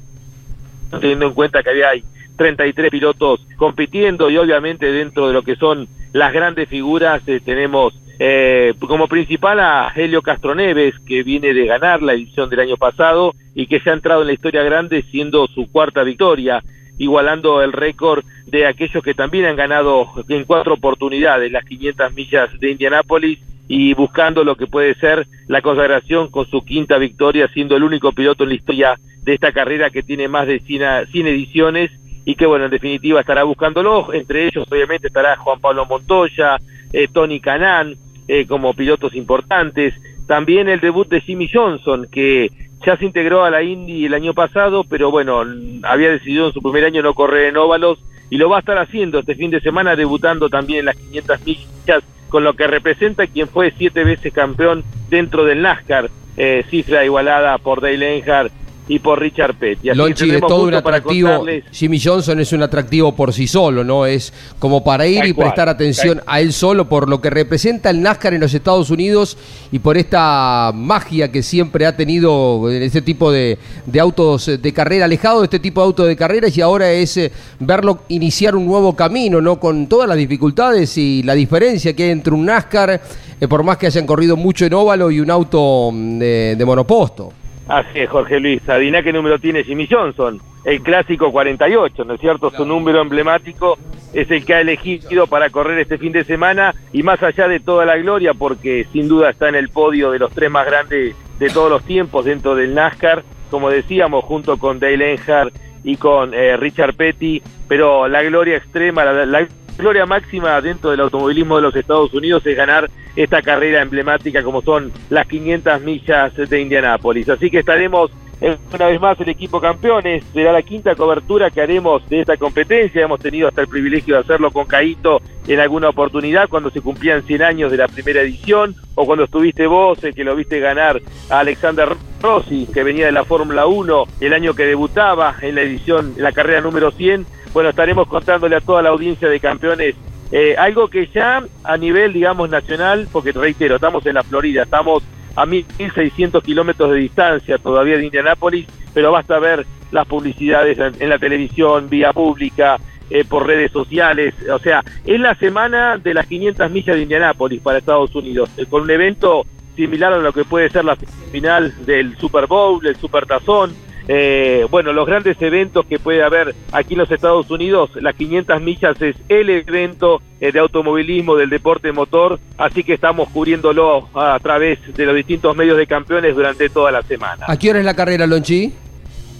teniendo en cuenta que había hay 33 pilotos compitiendo y obviamente dentro de lo que son las grandes figuras eh, tenemos eh, como principal a Helio Castroneves, que viene de ganar la edición del año pasado y que se ha entrado en la historia grande siendo su cuarta victoria, igualando el récord de aquellos que también han ganado en cuatro oportunidades las 500 millas de Indianápolis y buscando lo que puede ser la consagración con su quinta victoria, siendo el único piloto en la historia de esta carrera que tiene más de 100, ediciones y que, bueno, en definitiva estará buscándolo. Entre ellos, obviamente, estará Juan Pablo Montoya, eh, Tony Canán, eh, como pilotos importantes. También el debut de Jimmy Johnson, que ya se integró a la Indy el año pasado, pero bueno, había decidido en su primer año no correr en óvalos y lo va a estar haciendo este fin de semana, debutando también en las 500 millas, con lo que representa quien fue siete veces campeón dentro del NASCAR, eh, cifra igualada por Dale Earnhardt y por Richard Petty. Lonchi es todo un atractivo. Jimmy Johnson es un atractivo por sí solo, ¿no? Es como para ir y prestar atención a él solo por lo que representa el NASCAR en los Estados Unidos y por esta magia que siempre ha tenido en este tipo de, autos de carrera, alejado de este tipo de autos de carrera y ahora es eh, verlo iniciar un nuevo camino, ¿no? Con todas las dificultades y la diferencia que hay entre un NASCAR, eh, por más que hayan corrido mucho en óvalo y un auto mm, de monoposto. Así es, Jorge Luis. Adivina qué número tiene Jimmy Johnson. El clásico 48, ¿no es cierto? Su número emblemático es el que ha elegido para correr este fin de semana y más allá de toda la gloria, porque sin duda está en el podio de los tres más grandes de todos los tiempos dentro del NASCAR, como decíamos, junto con Dale Earnhardt y con eh, Richard Petty, pero la gloria extrema, la gloria máxima dentro del automovilismo de los Estados Unidos es ganar esta carrera emblemática como son las 500 millas de Indianápolis. Así que estaremos una vez más el equipo campeones. Será la quinta cobertura que haremos de esta competencia. Hemos tenido hasta el privilegio de hacerlo con Caito en alguna oportunidad cuando se cumplían 100 años de la primera edición o cuando estuviste vos, que lo viste ganar a Alexander Rossi, que venía de la Fórmula 1 el año que debutaba en la edición, en la carrera número 100 bueno, estaremos contándole a toda la audiencia de campeones eh, algo que ya a nivel, digamos, nacional, porque reitero, estamos en la Florida, estamos a 1.600 kilómetros de distancia todavía de Indianápolis, pero basta ver las publicidades en, la televisión, vía pública, eh, por redes sociales, o sea, es la semana de las 500 millas de Indianápolis para Estados Unidos, eh, con un evento similar a lo que puede ser la final del Super Bowl, el Super Tazón, eh, bueno, los grandes eventos que puede haber aquí en los Estados Unidos, las 500 millas es el evento eh, de automovilismo del deporte motor, así que estamos cubriéndolo a, través de los distintos medios de campeones durante toda la semana. ¿A qué hora es la carrera, Lonchi?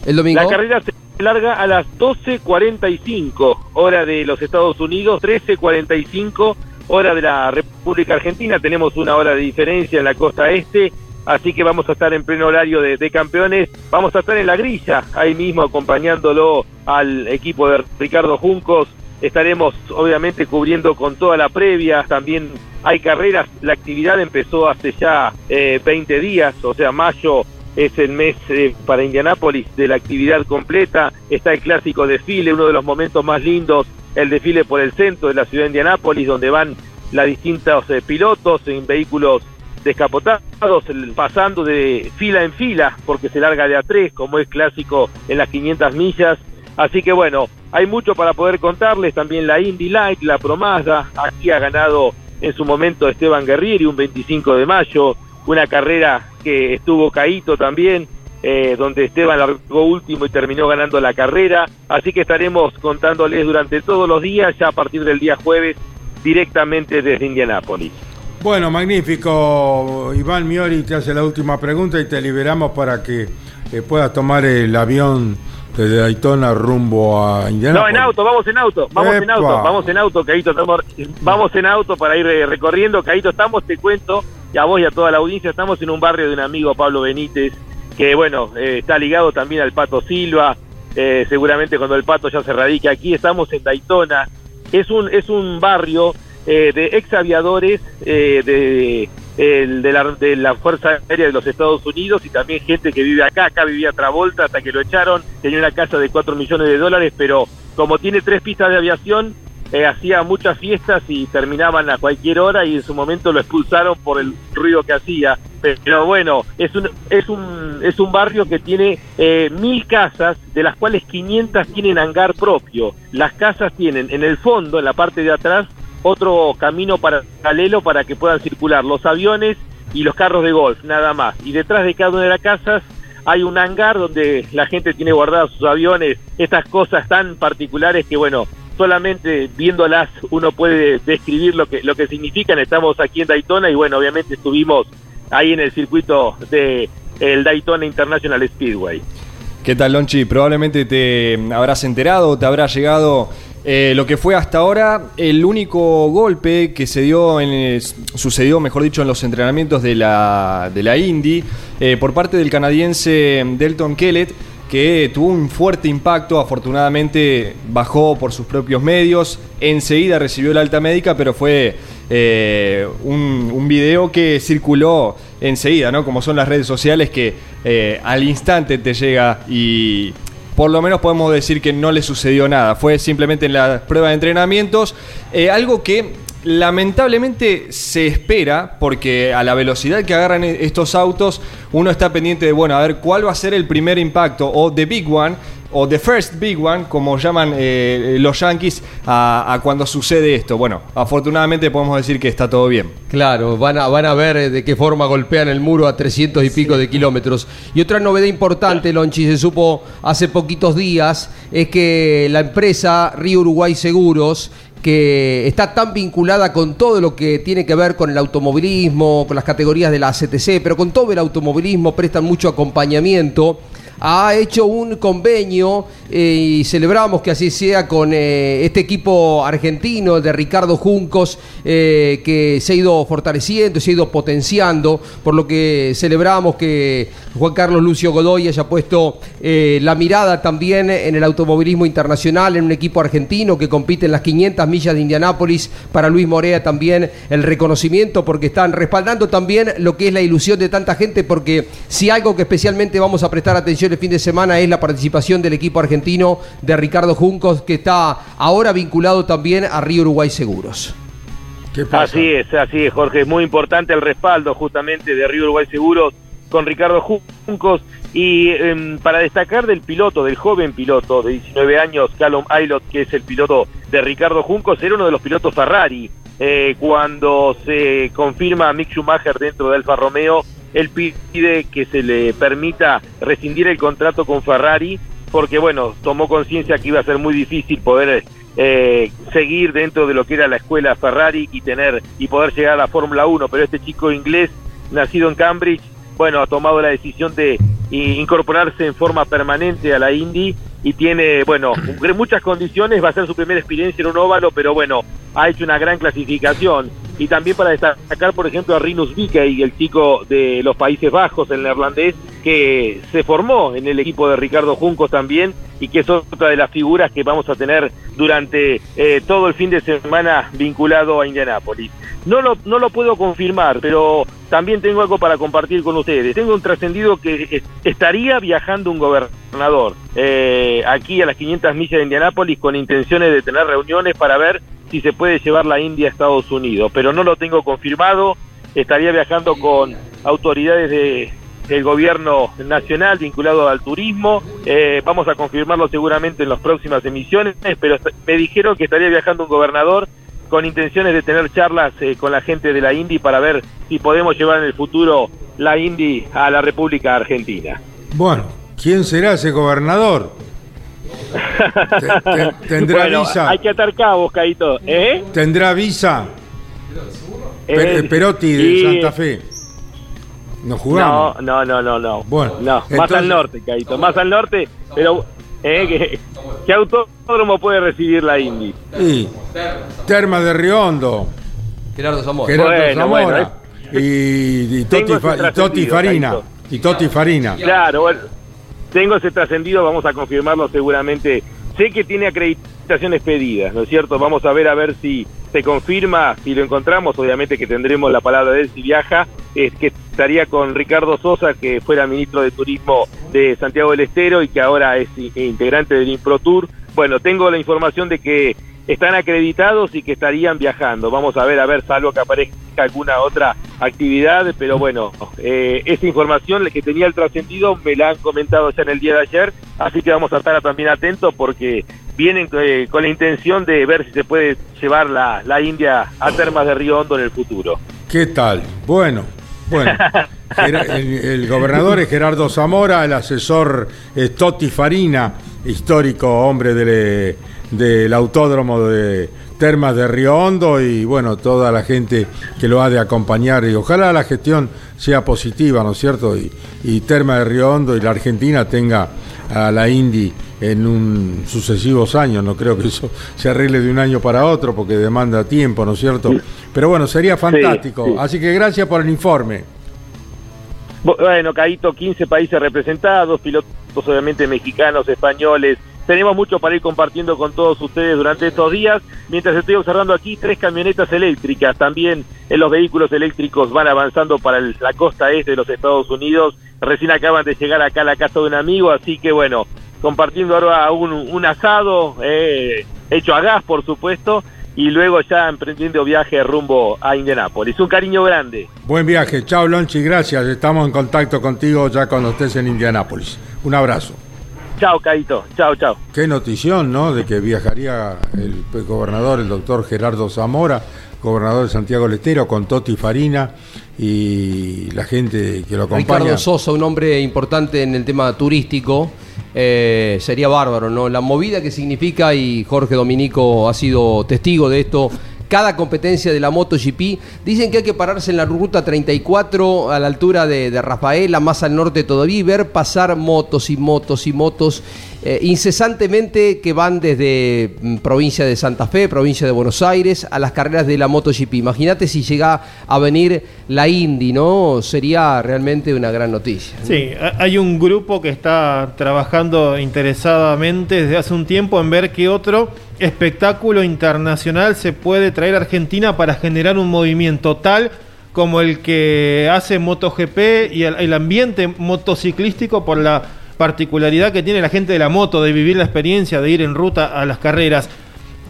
¿El domingo? La carrera se larga a las 12.45 hora de los Estados Unidos, 13.45 hora de la República Argentina, tenemos una hora de diferencia en la costa este así que vamos a estar en pleno horario de, campeones, vamos a estar en la grilla, ahí mismo acompañándolo al equipo de Ricardo Juncos, estaremos obviamente cubriendo con toda la previa, también hay carreras, la actividad empezó hace ya 20 eh, días, o sea, mayo es el mes eh, para Indianápolis de la actividad completa, está el clásico desfile, uno de los momentos más lindos, el desfile por el centro de la ciudad de Indianápolis, donde van las distintos eh, pilotos en vehículos descapotados, pasando de fila en fila, porque se larga de a tres, como es clásico en las 500 millas. Así que bueno, hay mucho para poder contarles, también la Indy Light, la Promada, aquí ha ganado en su momento Esteban Guerrieri un 25 de mayo, una carrera que estuvo caído también, eh, donde Esteban largó último y terminó ganando la carrera, así que estaremos contándoles durante todos los días, ya a partir del día jueves, directamente desde Indianápolis. Bueno, magnífico. Iván Miori te hace la última pregunta y te liberamos para que eh, puedas tomar el avión desde Daytona rumbo a Indiana. No, en auto, vamos en auto, vamos en auto, vamos en auto, Caíto, vamos en auto para ir eh, recorriendo, Caíto, estamos, te cuento, y a vos y a toda la audiencia, estamos en un barrio de un amigo, Pablo Benítez, que bueno, eh, está ligado también al Pato Silva, seguramente cuando el Pato ya se radique aquí, estamos en Daytona, es un, es un barrio eh, de ex aviadores eh, de, de, la, de la Fuerza Aérea de los Estados Unidos y también gente que vive acá. Acá vivía Travolta hasta que lo echaron. Tenía una casa de 4 millones de dólares, pero como tiene tres pistas de aviación, eh, hacía muchas fiestas y terminaban a cualquier hora y en su momento lo expulsaron por el ruido que hacía. Pero bueno, es un, es un, es un barrio que tiene eh, mil casas, de las cuales 500 tienen hangar propio. Las casas tienen en el fondo, en la parte de atrás, otro camino paralelo para que puedan circular los aviones y los carros de golf, nada más. Y detrás de cada una de las casas hay un hangar donde la gente tiene guardados sus aviones, estas cosas tan particulares que bueno, solamente viéndolas uno puede describir lo que lo que significan. Estamos aquí en Daytona y bueno, obviamente estuvimos ahí en el circuito de el Daytona International Speedway. ¿Qué tal, Lonchi? Probablemente te habrás enterado, te habrá llegado eh, lo que fue hasta ahora el único golpe que se dio en, sucedió, mejor dicho, en los entrenamientos de la, de la Indy eh, por parte del canadiense Delton Kellett que tuvo un fuerte impacto, afortunadamente bajó por sus propios medios, enseguida recibió la alta médica, pero fue eh, un, video que circuló enseguida, ¿no? Como son las redes sociales que al instante te llega y por lo menos podemos decir que no le sucedió nada. Fue simplemente en la prueba de entrenamientos, eh, algo que lamentablemente se espera, porque a la velocidad que agarran e-, estos autos, uno está pendiente de, bueno, a ver cuál va a ser el primer impacto, o the big one, o the first big one, como llaman eh, los yankees a, cuando sucede esto. Bueno, afortunadamente podemos decir que está todo bien. Claro, van a, van a ver eh, de qué forma golpean el muro a 300 y pico de kilómetros. Y otra novedad importante, Lonchi, se supo hace poquitos días, es que la empresa Río Uruguay Seguros que está tan vinculada con todo lo que tiene que ver con el automovilismo, con las categorías de la CTC, pero con todo el automovilismo prestan mucho acompañamiento ha hecho un convenio eh, y celebramos que así sea con eh, este equipo argentino de Ricardo Juncos eh, que se ha ido fortaleciendo, se ha ido potenciando, por lo que celebramos que Juan Carlos Lucio Godoy haya puesto la mirada también en el automovilismo internacional, en un equipo argentino que compite en las 500 millas de Indianápolis, para Luis Morea también el reconocimiento porque están respaldando también lo que es la ilusión de tanta gente porque si algo que especialmente vamos a prestar atención el fin de semana es la participación del equipo argentino de Ricardo Juncos, que está ahora vinculado también a Río Uruguay Seguros. Así es, así es, Jorge. Es muy importante el respaldo justamente de Río Uruguay Seguros con Ricardo Juncos. Y em, para destacar del piloto, del joven piloto de 19 años, Callum Aylot, que es el piloto de Ricardo Juncos, era uno de los pilotos Ferrari. Eh, cuando se confirma a Mick Schumacher dentro de Alfa Romeo, él pide que se le permita rescindir el contrato con Ferrari porque bueno, tomó conciencia que iba a ser muy difícil poder eh, seguir dentro de lo que era la escuela Ferrari y tener y poder llegar a la Fórmula 1, pero este chico inglés nacido en Cambridge, bueno, ha tomado la decisión de incorporarse en forma permanente a la Indy y tiene, bueno, muchas condiciones, va a ser su primera experiencia en un óvalo, pero bueno, ha hecho una gran clasificación y también para destacar, por ejemplo, a Rinus y el chico de los Países Bajos, el neerlandés, que se formó en el equipo de Ricardo Juncos también y que es otra de las figuras que vamos a tener durante eh, todo el fin de semana vinculado a Indianápolis. No lo, no lo puedo confirmar, pero también tengo algo para compartir con ustedes. Tengo un trascendido que estaría viajando un gobernador eh, aquí a las 500 millas de Indianápolis con intenciones de tener reuniones para ver si se puede llevar la India a Estados Unidos, pero no lo tengo confirmado. Estaría viajando con autoridades de, del gobierno nacional vinculado al turismo. Eh, vamos a confirmarlo seguramente en las próximas emisiones, pero me dijeron que estaría viajando un gobernador con intenciones de tener charlas eh, con la gente de la Indy para ver si podemos llevar en el futuro la Indy a la República Argentina. Bueno, ¿quién será ese gobernador? ¿Tendrá visa? Hay que atar cabos, Caito. ¿Eh? ¿Tendrá visa? Perotti de Santa Fe. ¿No jugamos? No, no, no, no. Bueno, no, más al norte, Caito. Más al norte, pero ¿eh? ¿Qué, autódromo puede recibir la Indy? Sí. Terma de Riondo. Gerardo Zamora. Gerardo Zamora. y, Toti, Farina. Y Toti Farina. Claro, bueno tengo ese trascendido, vamos a confirmarlo seguramente. Sé que tiene acreditaciones pedidas, ¿no es cierto? Vamos a ver a ver si se confirma, si lo encontramos, obviamente que tendremos la palabra de él si viaja, es que estaría con Ricardo Sosa, que fuera ministro de Turismo de Santiago del Estero y que ahora es integrante del InproTour. Bueno, tengo la información de que están acreditados y que estarían viajando. Vamos a ver, a ver, salvo que aparezca alguna otra actividad, pero bueno, eh, esa información que tenía el trascendido me la han comentado ya en el día de ayer así que vamos a estar también atentos porque vienen eh, con la intención de ver si se puede llevar la, la India a Termas de Río Hondo en el futuro. ¿Qué tal? Bueno, bueno. el, el, gobernador es Gerardo Zamora, el asesor es Totti Farina, histórico hombre del, del autódromo de Termas de Río Hondo y bueno, toda la gente que lo ha de acompañar y ojalá la gestión sea positiva, ¿no es cierto? Y, y Termas de Río Hondo y la Argentina tenga a la Indy en un sucesivos años, no creo que eso se arregle de un año para otro porque demanda tiempo, ¿no es cierto? Pero bueno, sería fantástico. Sí, sí. Así que gracias por el informe. Bueno, Caíto, 15 países representados, pilotos obviamente mexicanos, españoles. Tenemos mucho para ir compartiendo con todos ustedes durante estos días. Mientras estoy observando aquí, tres camionetas eléctricas. También en los vehículos eléctricos van avanzando para el, la costa este de los Estados Unidos. Recién acaban de llegar acá a la casa de un amigo, así que bueno, compartiendo ahora un, un asado eh, hecho a gas, por supuesto, y luego ya emprendiendo viaje rumbo a Indianápolis. Un cariño grande. Buen viaje. Chao, Lonchi. Gracias. Estamos en contacto contigo ya cuando estés en Indianápolis. Un abrazo. Chao, Caito. Chao, chao. Qué notición, ¿no? De que viajaría el gobernador, el doctor Gerardo Zamora, gobernador de Santiago del Estero, con Toti Farina y la gente que lo acompaña. Ricardo Sosa, un hombre importante en el tema turístico. Eh, sería bárbaro, ¿no? La movida que significa, y Jorge Dominico ha sido testigo de esto, cada competencia de la MotoGP. Dicen que hay que pararse en la ruta 34 a la altura de, Rafaela, más al norte todavía, y ver pasar motos y motos y motos eh, incesantemente que van desde mm, provincia de Santa Fe, provincia de Buenos Aires, a las carreras de la MotoGP. Imagínate si llega a venir la Indy, ¿no? Sería realmente una gran noticia. ¿no? Sí, hay un grupo que está trabajando interesadamente desde hace un tiempo en ver qué otro espectáculo internacional se puede traer a Argentina para generar un movimiento tal como el que hace MotoGP y el, ambiente motociclístico por la particularidad que tiene la gente de la moto de vivir la experiencia de ir en ruta a las carreras,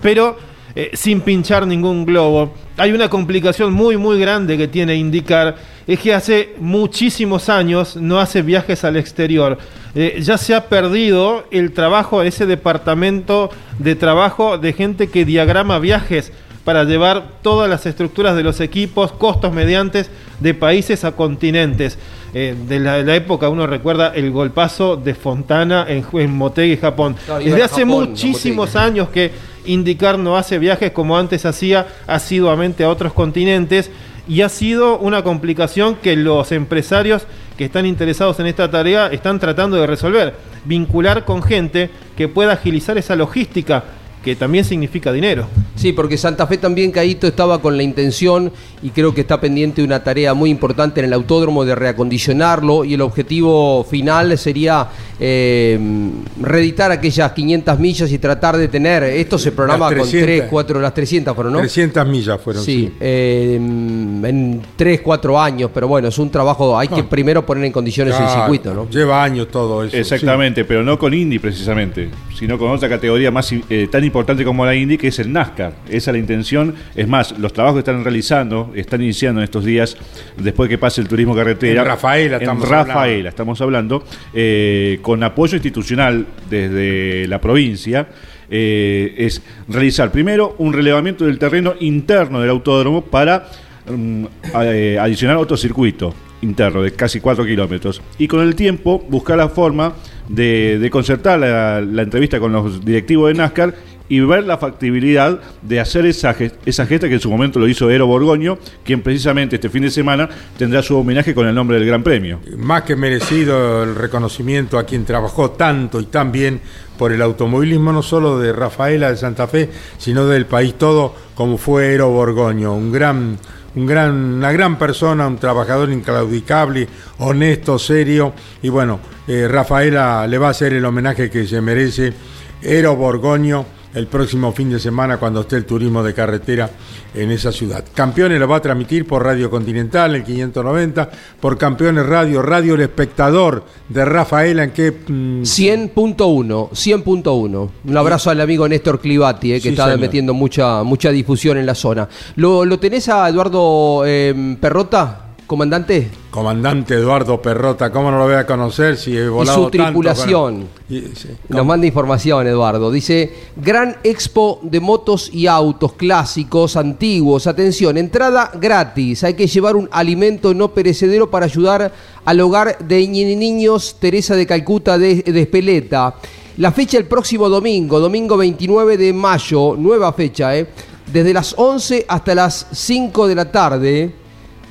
pero eh, sin pinchar ningún globo. Hay una complicación muy muy grande que tiene indicar es que hace muchísimos años no hace viajes al exterior. Eh, ya se ha perdido el trabajo, ese departamento de trabajo de gente que diagrama viajes para llevar todas las estructuras de los equipos, costos mediantes, de países a continentes. Eh, de, la, de, la, época uno recuerda el golpazo de Fontana en, en Motegi, Japón. Desde hace Japón, muchísimos años que Indicar no hace viajes como antes hacía asiduamente a otros continentes y ha sido una complicación que los empresarios que están interesados en esta tarea están tratando de resolver. Vincular con gente que pueda agilizar esa logística que también significa dinero. Sí, porque Santa Fe también, Caíto, estaba con la intención y creo que está pendiente una tarea muy importante en el autódromo de reacondicionarlo y el objetivo final sería eh, reeditar aquellas 500 millas y tratar de tener, esto se programa 300, con 3, 4, las 300 fueron, ¿no? 300 millas fueron, sí. sí. Eh, en 3, 4 años, pero bueno, es un trabajo, hay que ah. primero poner en condiciones claro, el circuito, ¿no? Lleva años todo eso. Exactamente, sí. pero no con Indy precisamente, sino con otra categoría más eh, tan importante como la Indy, que es el NASCAR. Esa es la intención. Es más, los trabajos que están realizando, están iniciando en estos días, después que pase el turismo carretera. En Rafaela, estamos en Rafaela hablando. estamos hablando, eh, con apoyo institucional desde la provincia. Eh, es realizar primero un relevamiento del terreno interno del autódromo para um, adicionar otro circuito interno de casi 4 kilómetros y con el tiempo buscar la forma de, de concertar la, la, entrevista con los directivos de NASCAR y ver la factibilidad de hacer esa, gesta que en su momento lo hizo Ero Borgoño, quien precisamente este fin de semana tendrá su homenaje con el nombre del Gran Premio. Más que merecido el reconocimiento a quien trabajó tanto y tan bien por el automovilismo, no solo de Rafaela de Santa Fe, sino del país todo, como fue Ero Borgoño, un gran un gran, una gran persona, un trabajador inclaudicable, honesto, serio. Y bueno, eh, Rafaela le va a hacer el homenaje que se merece. Ero Borgoño el próximo fin de semana cuando esté el turismo de carretera en esa ciudad. Campeones lo va a transmitir por Radio Continental, el 590, por Campeones Radio, Radio El Espectador de Rafaela, en que... Mmm... 100.1, 100.1. Un abrazo al amigo Néstor Clivati, eh, que sí, está señor. metiendo mucha, mucha difusión en la zona. ¿Lo, lo tenés a Eduardo eh, Perrota? Comandante. Comandante Eduardo Perrota, ¿cómo no lo voy a conocer si he Y volado su tanto con- tripulación. Y- sí. Nos manda información, Eduardo. Dice, gran expo de motos y autos clásicos, antiguos. Atención, entrada gratis. Hay que llevar un alimento no perecedero para ayudar al hogar de niños Teresa de Calcuta de, de Espeleta. La fecha el próximo domingo, domingo 29 de mayo, nueva fecha, ¿eh? Desde las 11 hasta las 5 de la tarde.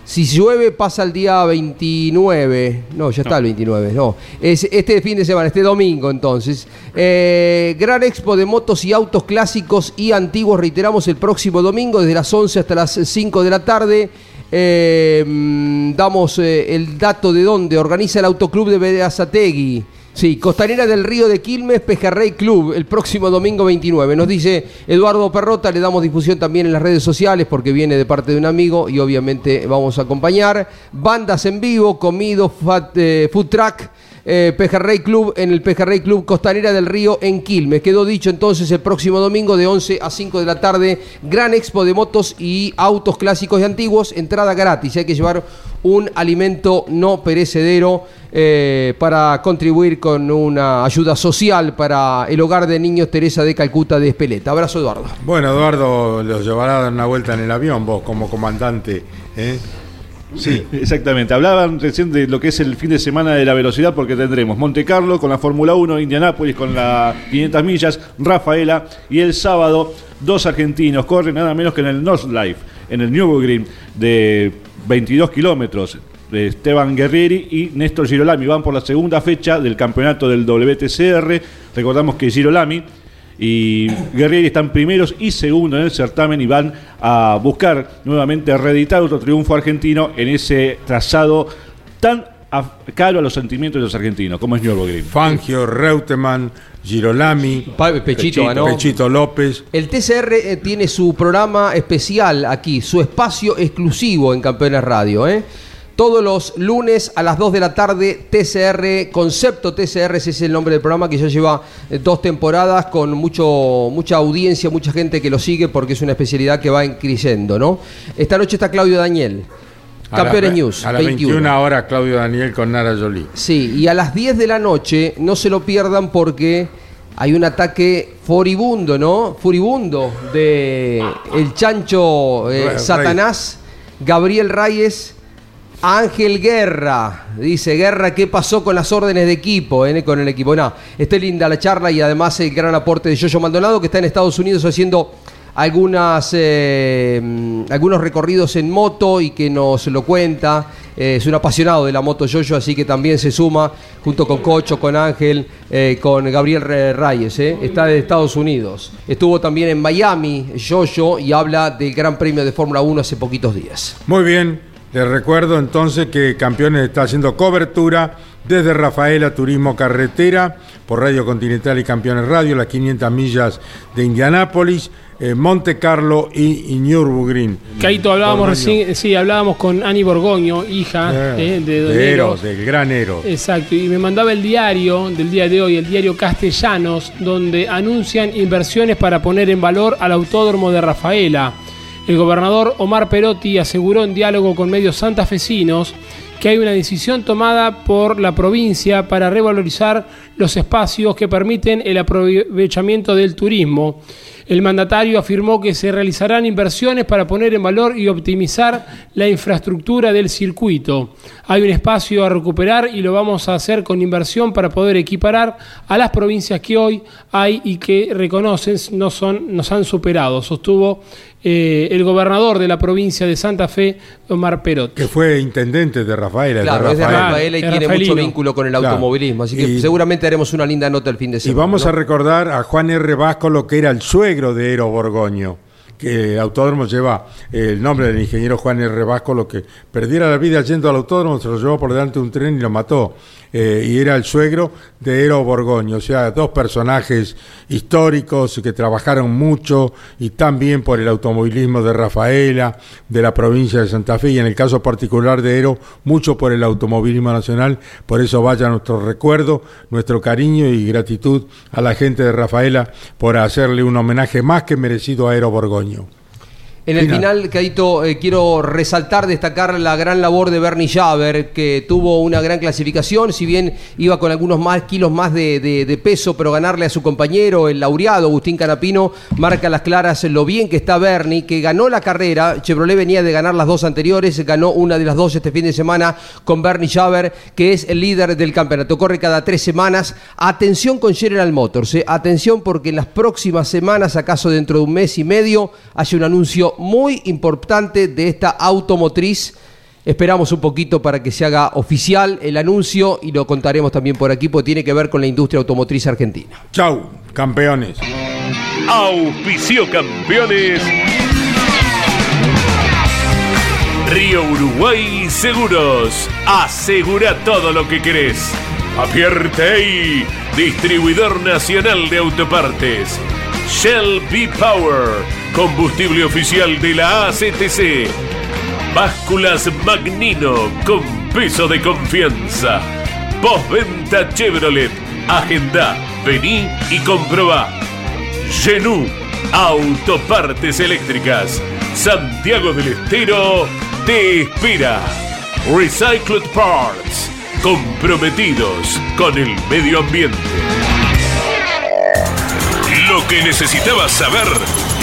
Si llueve pasa el día 29. No, ya está el 29. No, es este fin de semana, este domingo entonces. Eh, gran expo de motos y autos clásicos y antiguos. Reiteramos el próximo domingo desde las 11 hasta las 5 de la tarde. Eh, mm, damos eh, el dato de dónde. Organiza el Autoclub de Beazategui. Sí, Costanera del Río de Quilmes, Pejerrey Club, el próximo domingo 29. Nos dice Eduardo Perrota, le damos difusión también en las redes sociales porque viene de parte de un amigo y obviamente vamos a acompañar. Bandas en vivo, comido, eh, food truck. Eh, Pejerrey Club en el Pejerrey Club Costanera del Río en Quilmes. Quedó dicho entonces el próximo domingo de 11 a 5 de la tarde, gran expo de motos y autos clásicos y antiguos, entrada gratis. Hay que llevar un alimento no perecedero eh, para contribuir con una ayuda social para el hogar de niños Teresa de Calcuta de Espeleta. Abrazo, Eduardo. Bueno, Eduardo los llevará a dar una vuelta en el avión, vos como comandante. ¿eh? Sí. Exactamente. Hablaban recién de lo que es el fin de semana de la velocidad porque tendremos Monte Carlo con la Fórmula 1, Indianápolis con la 500 millas, Rafaela y el sábado dos argentinos corren nada menos que en el North Life, en el Nürburgring de 22 kilómetros. Esteban Guerrieri y Néstor Girolami van por la segunda fecha del campeonato del WTCR. Recordamos que Girolami y Guerrieri están primeros y segundos en el certamen y van a buscar nuevamente reeditar otro triunfo argentino en ese trazado tan a- caro a los sentimientos de los argentinos como es Nürburgring. Fangio, Reutemann, Girolami, Pechito ganó. Pechito López. El TCR eh, tiene su programa especial aquí, su espacio exclusivo en Campeones Radio. ¿eh? Todos los lunes a las 2 de la tarde, TCR, Concepto TCR, ese es el nombre del programa que ya lleva eh, dos temporadas con mucho, mucha audiencia, mucha gente que lo sigue porque es una especialidad que va creciendo, ¿no? Esta noche está Claudio Daniel, A Campeones ve- News, A las 21. 21 horas, Claudio Daniel con Nara Jolie. Sí, y a las 10 de la noche no se lo pierdan porque hay un ataque furibundo, ¿no? Furibundo de el chancho eh. Satanás, Gabriel Reyes, Ángel Guerra. Dice, Guerra, ¿qué pasó con las órdenes de equipo? eh, Con el equipo. No, está linda la charla y además el gran aporte de Yoyo Maldonado que está en Estados Unidos haciendo eh, mm, algunos recorridos en moto y que nos lo cuenta. Eh, es un apasionado de la moto Yoyo, así que también se suma junto con Cocho, con Ángel, con Gabriel Re- Reyes. Está de Estados Unidos. Estuvo también en Miami, Yoyo, y habla del Gran Premio de Fórmula 1 hace poquitos días. Muy bien, les recuerdo entonces que Campeones está haciendo cobertura desde Rafaela Turismo Carretera por Radio Continental y Campeones Radio, las 500 millas de Indianápolis, eh, Monte Carlo y, y Nürburgring. Caito, hablábamos recién, sí, hablábamos con Ani Borgoño, hija Eh, eh, de Don de Eros. Eros, del gran Eros. Exacto, y me mandaba el diario del día de hoy, el diario Castellanos, donde anuncian inversiones para poner en valor al autódromo de Rafaela. El gobernador Omar Perotti aseguró en diálogo con medios santafesinos que hay una decisión tomada por la provincia para revalorizar los espacios que permiten el aprovechamiento del turismo. El mandatario afirmó que se realizarán inversiones para poner en valor y optimizar la infraestructura del circuito. Hay un espacio a recuperar y lo vamos a hacer con inversión para poder equiparar a las provincias que hoy hay y que reconocen no son, nos han superado, sostuvo eh, el gobernador de la provincia de Santa Fe, Omar Perot. Que fue intendente de Rafaela. Claro, es de Rafaela. Y es tiene rafaelino. mucho vínculo con el automovilismo, así que Y- seguramente haremos una linda nota el fin de Y semana. vamos ¿no? a recordar a Juan R. Vasco, lo que era el suegro de Ero Borgoño, que el autódromo lleva el nombre del ingeniero Juan R. Vasco, lo que perdiera la vida yendo al autódromo, se lo llevó por delante de un tren y lo mató. Eh, y era el suegro de Ero Borgoño, o sea, dos personajes históricos que trabajaron mucho y también por el automovilismo de Rafaela, de la provincia de Santa Fe, y en el caso particular de Ero, mucho por el automovilismo nacional. Por eso vaya nuestro recuerdo, nuestro cariño y gratitud a la gente de Rafaela por hacerle un homenaje más que merecido a Ero Borgoño. En el final, Cadito, eh, quiero resaltar, destacar la gran labor de Bernie Javer, que tuvo una gran clasificación, si bien iba con algunos más kilos más de, de- de peso, pero ganarle a su compañero, el laureado Agustín Canapino, marca las claras lo bien que está Bernie, que ganó la carrera. Chevrolet venía de ganar las dos anteriores, ganó una de las dos este fin de semana con Bernie Javer, que es el líder del campeonato. Corre cada tres semanas. Atención con General Motors, eh. atención porque en las próximas semanas, acaso dentro de un mes y medio, hay un anuncio muy importante de esta automotriz. Esperamos un poquito para que se haga oficial el anuncio y lo contaremos también por aquí, porque tiene que ver con la industria automotriz argentina. Chau, campeones. Auspicio campeones. Río Uruguay Seguros. Asegura todo lo que querés. Apierte distribuidor nacional de autopartes. Shell B Power, combustible oficial de la ACTC. Básculas Magnino con peso de confianza. Postventa Chevrolet. Agenda, vení y comprobá. Genú, autopartes eléctricas. Santiago del Estero te espera. Recycled Parts, comprometidos con el medio ambiente. Lo que necesitabas saber,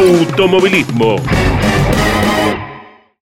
automovilismo.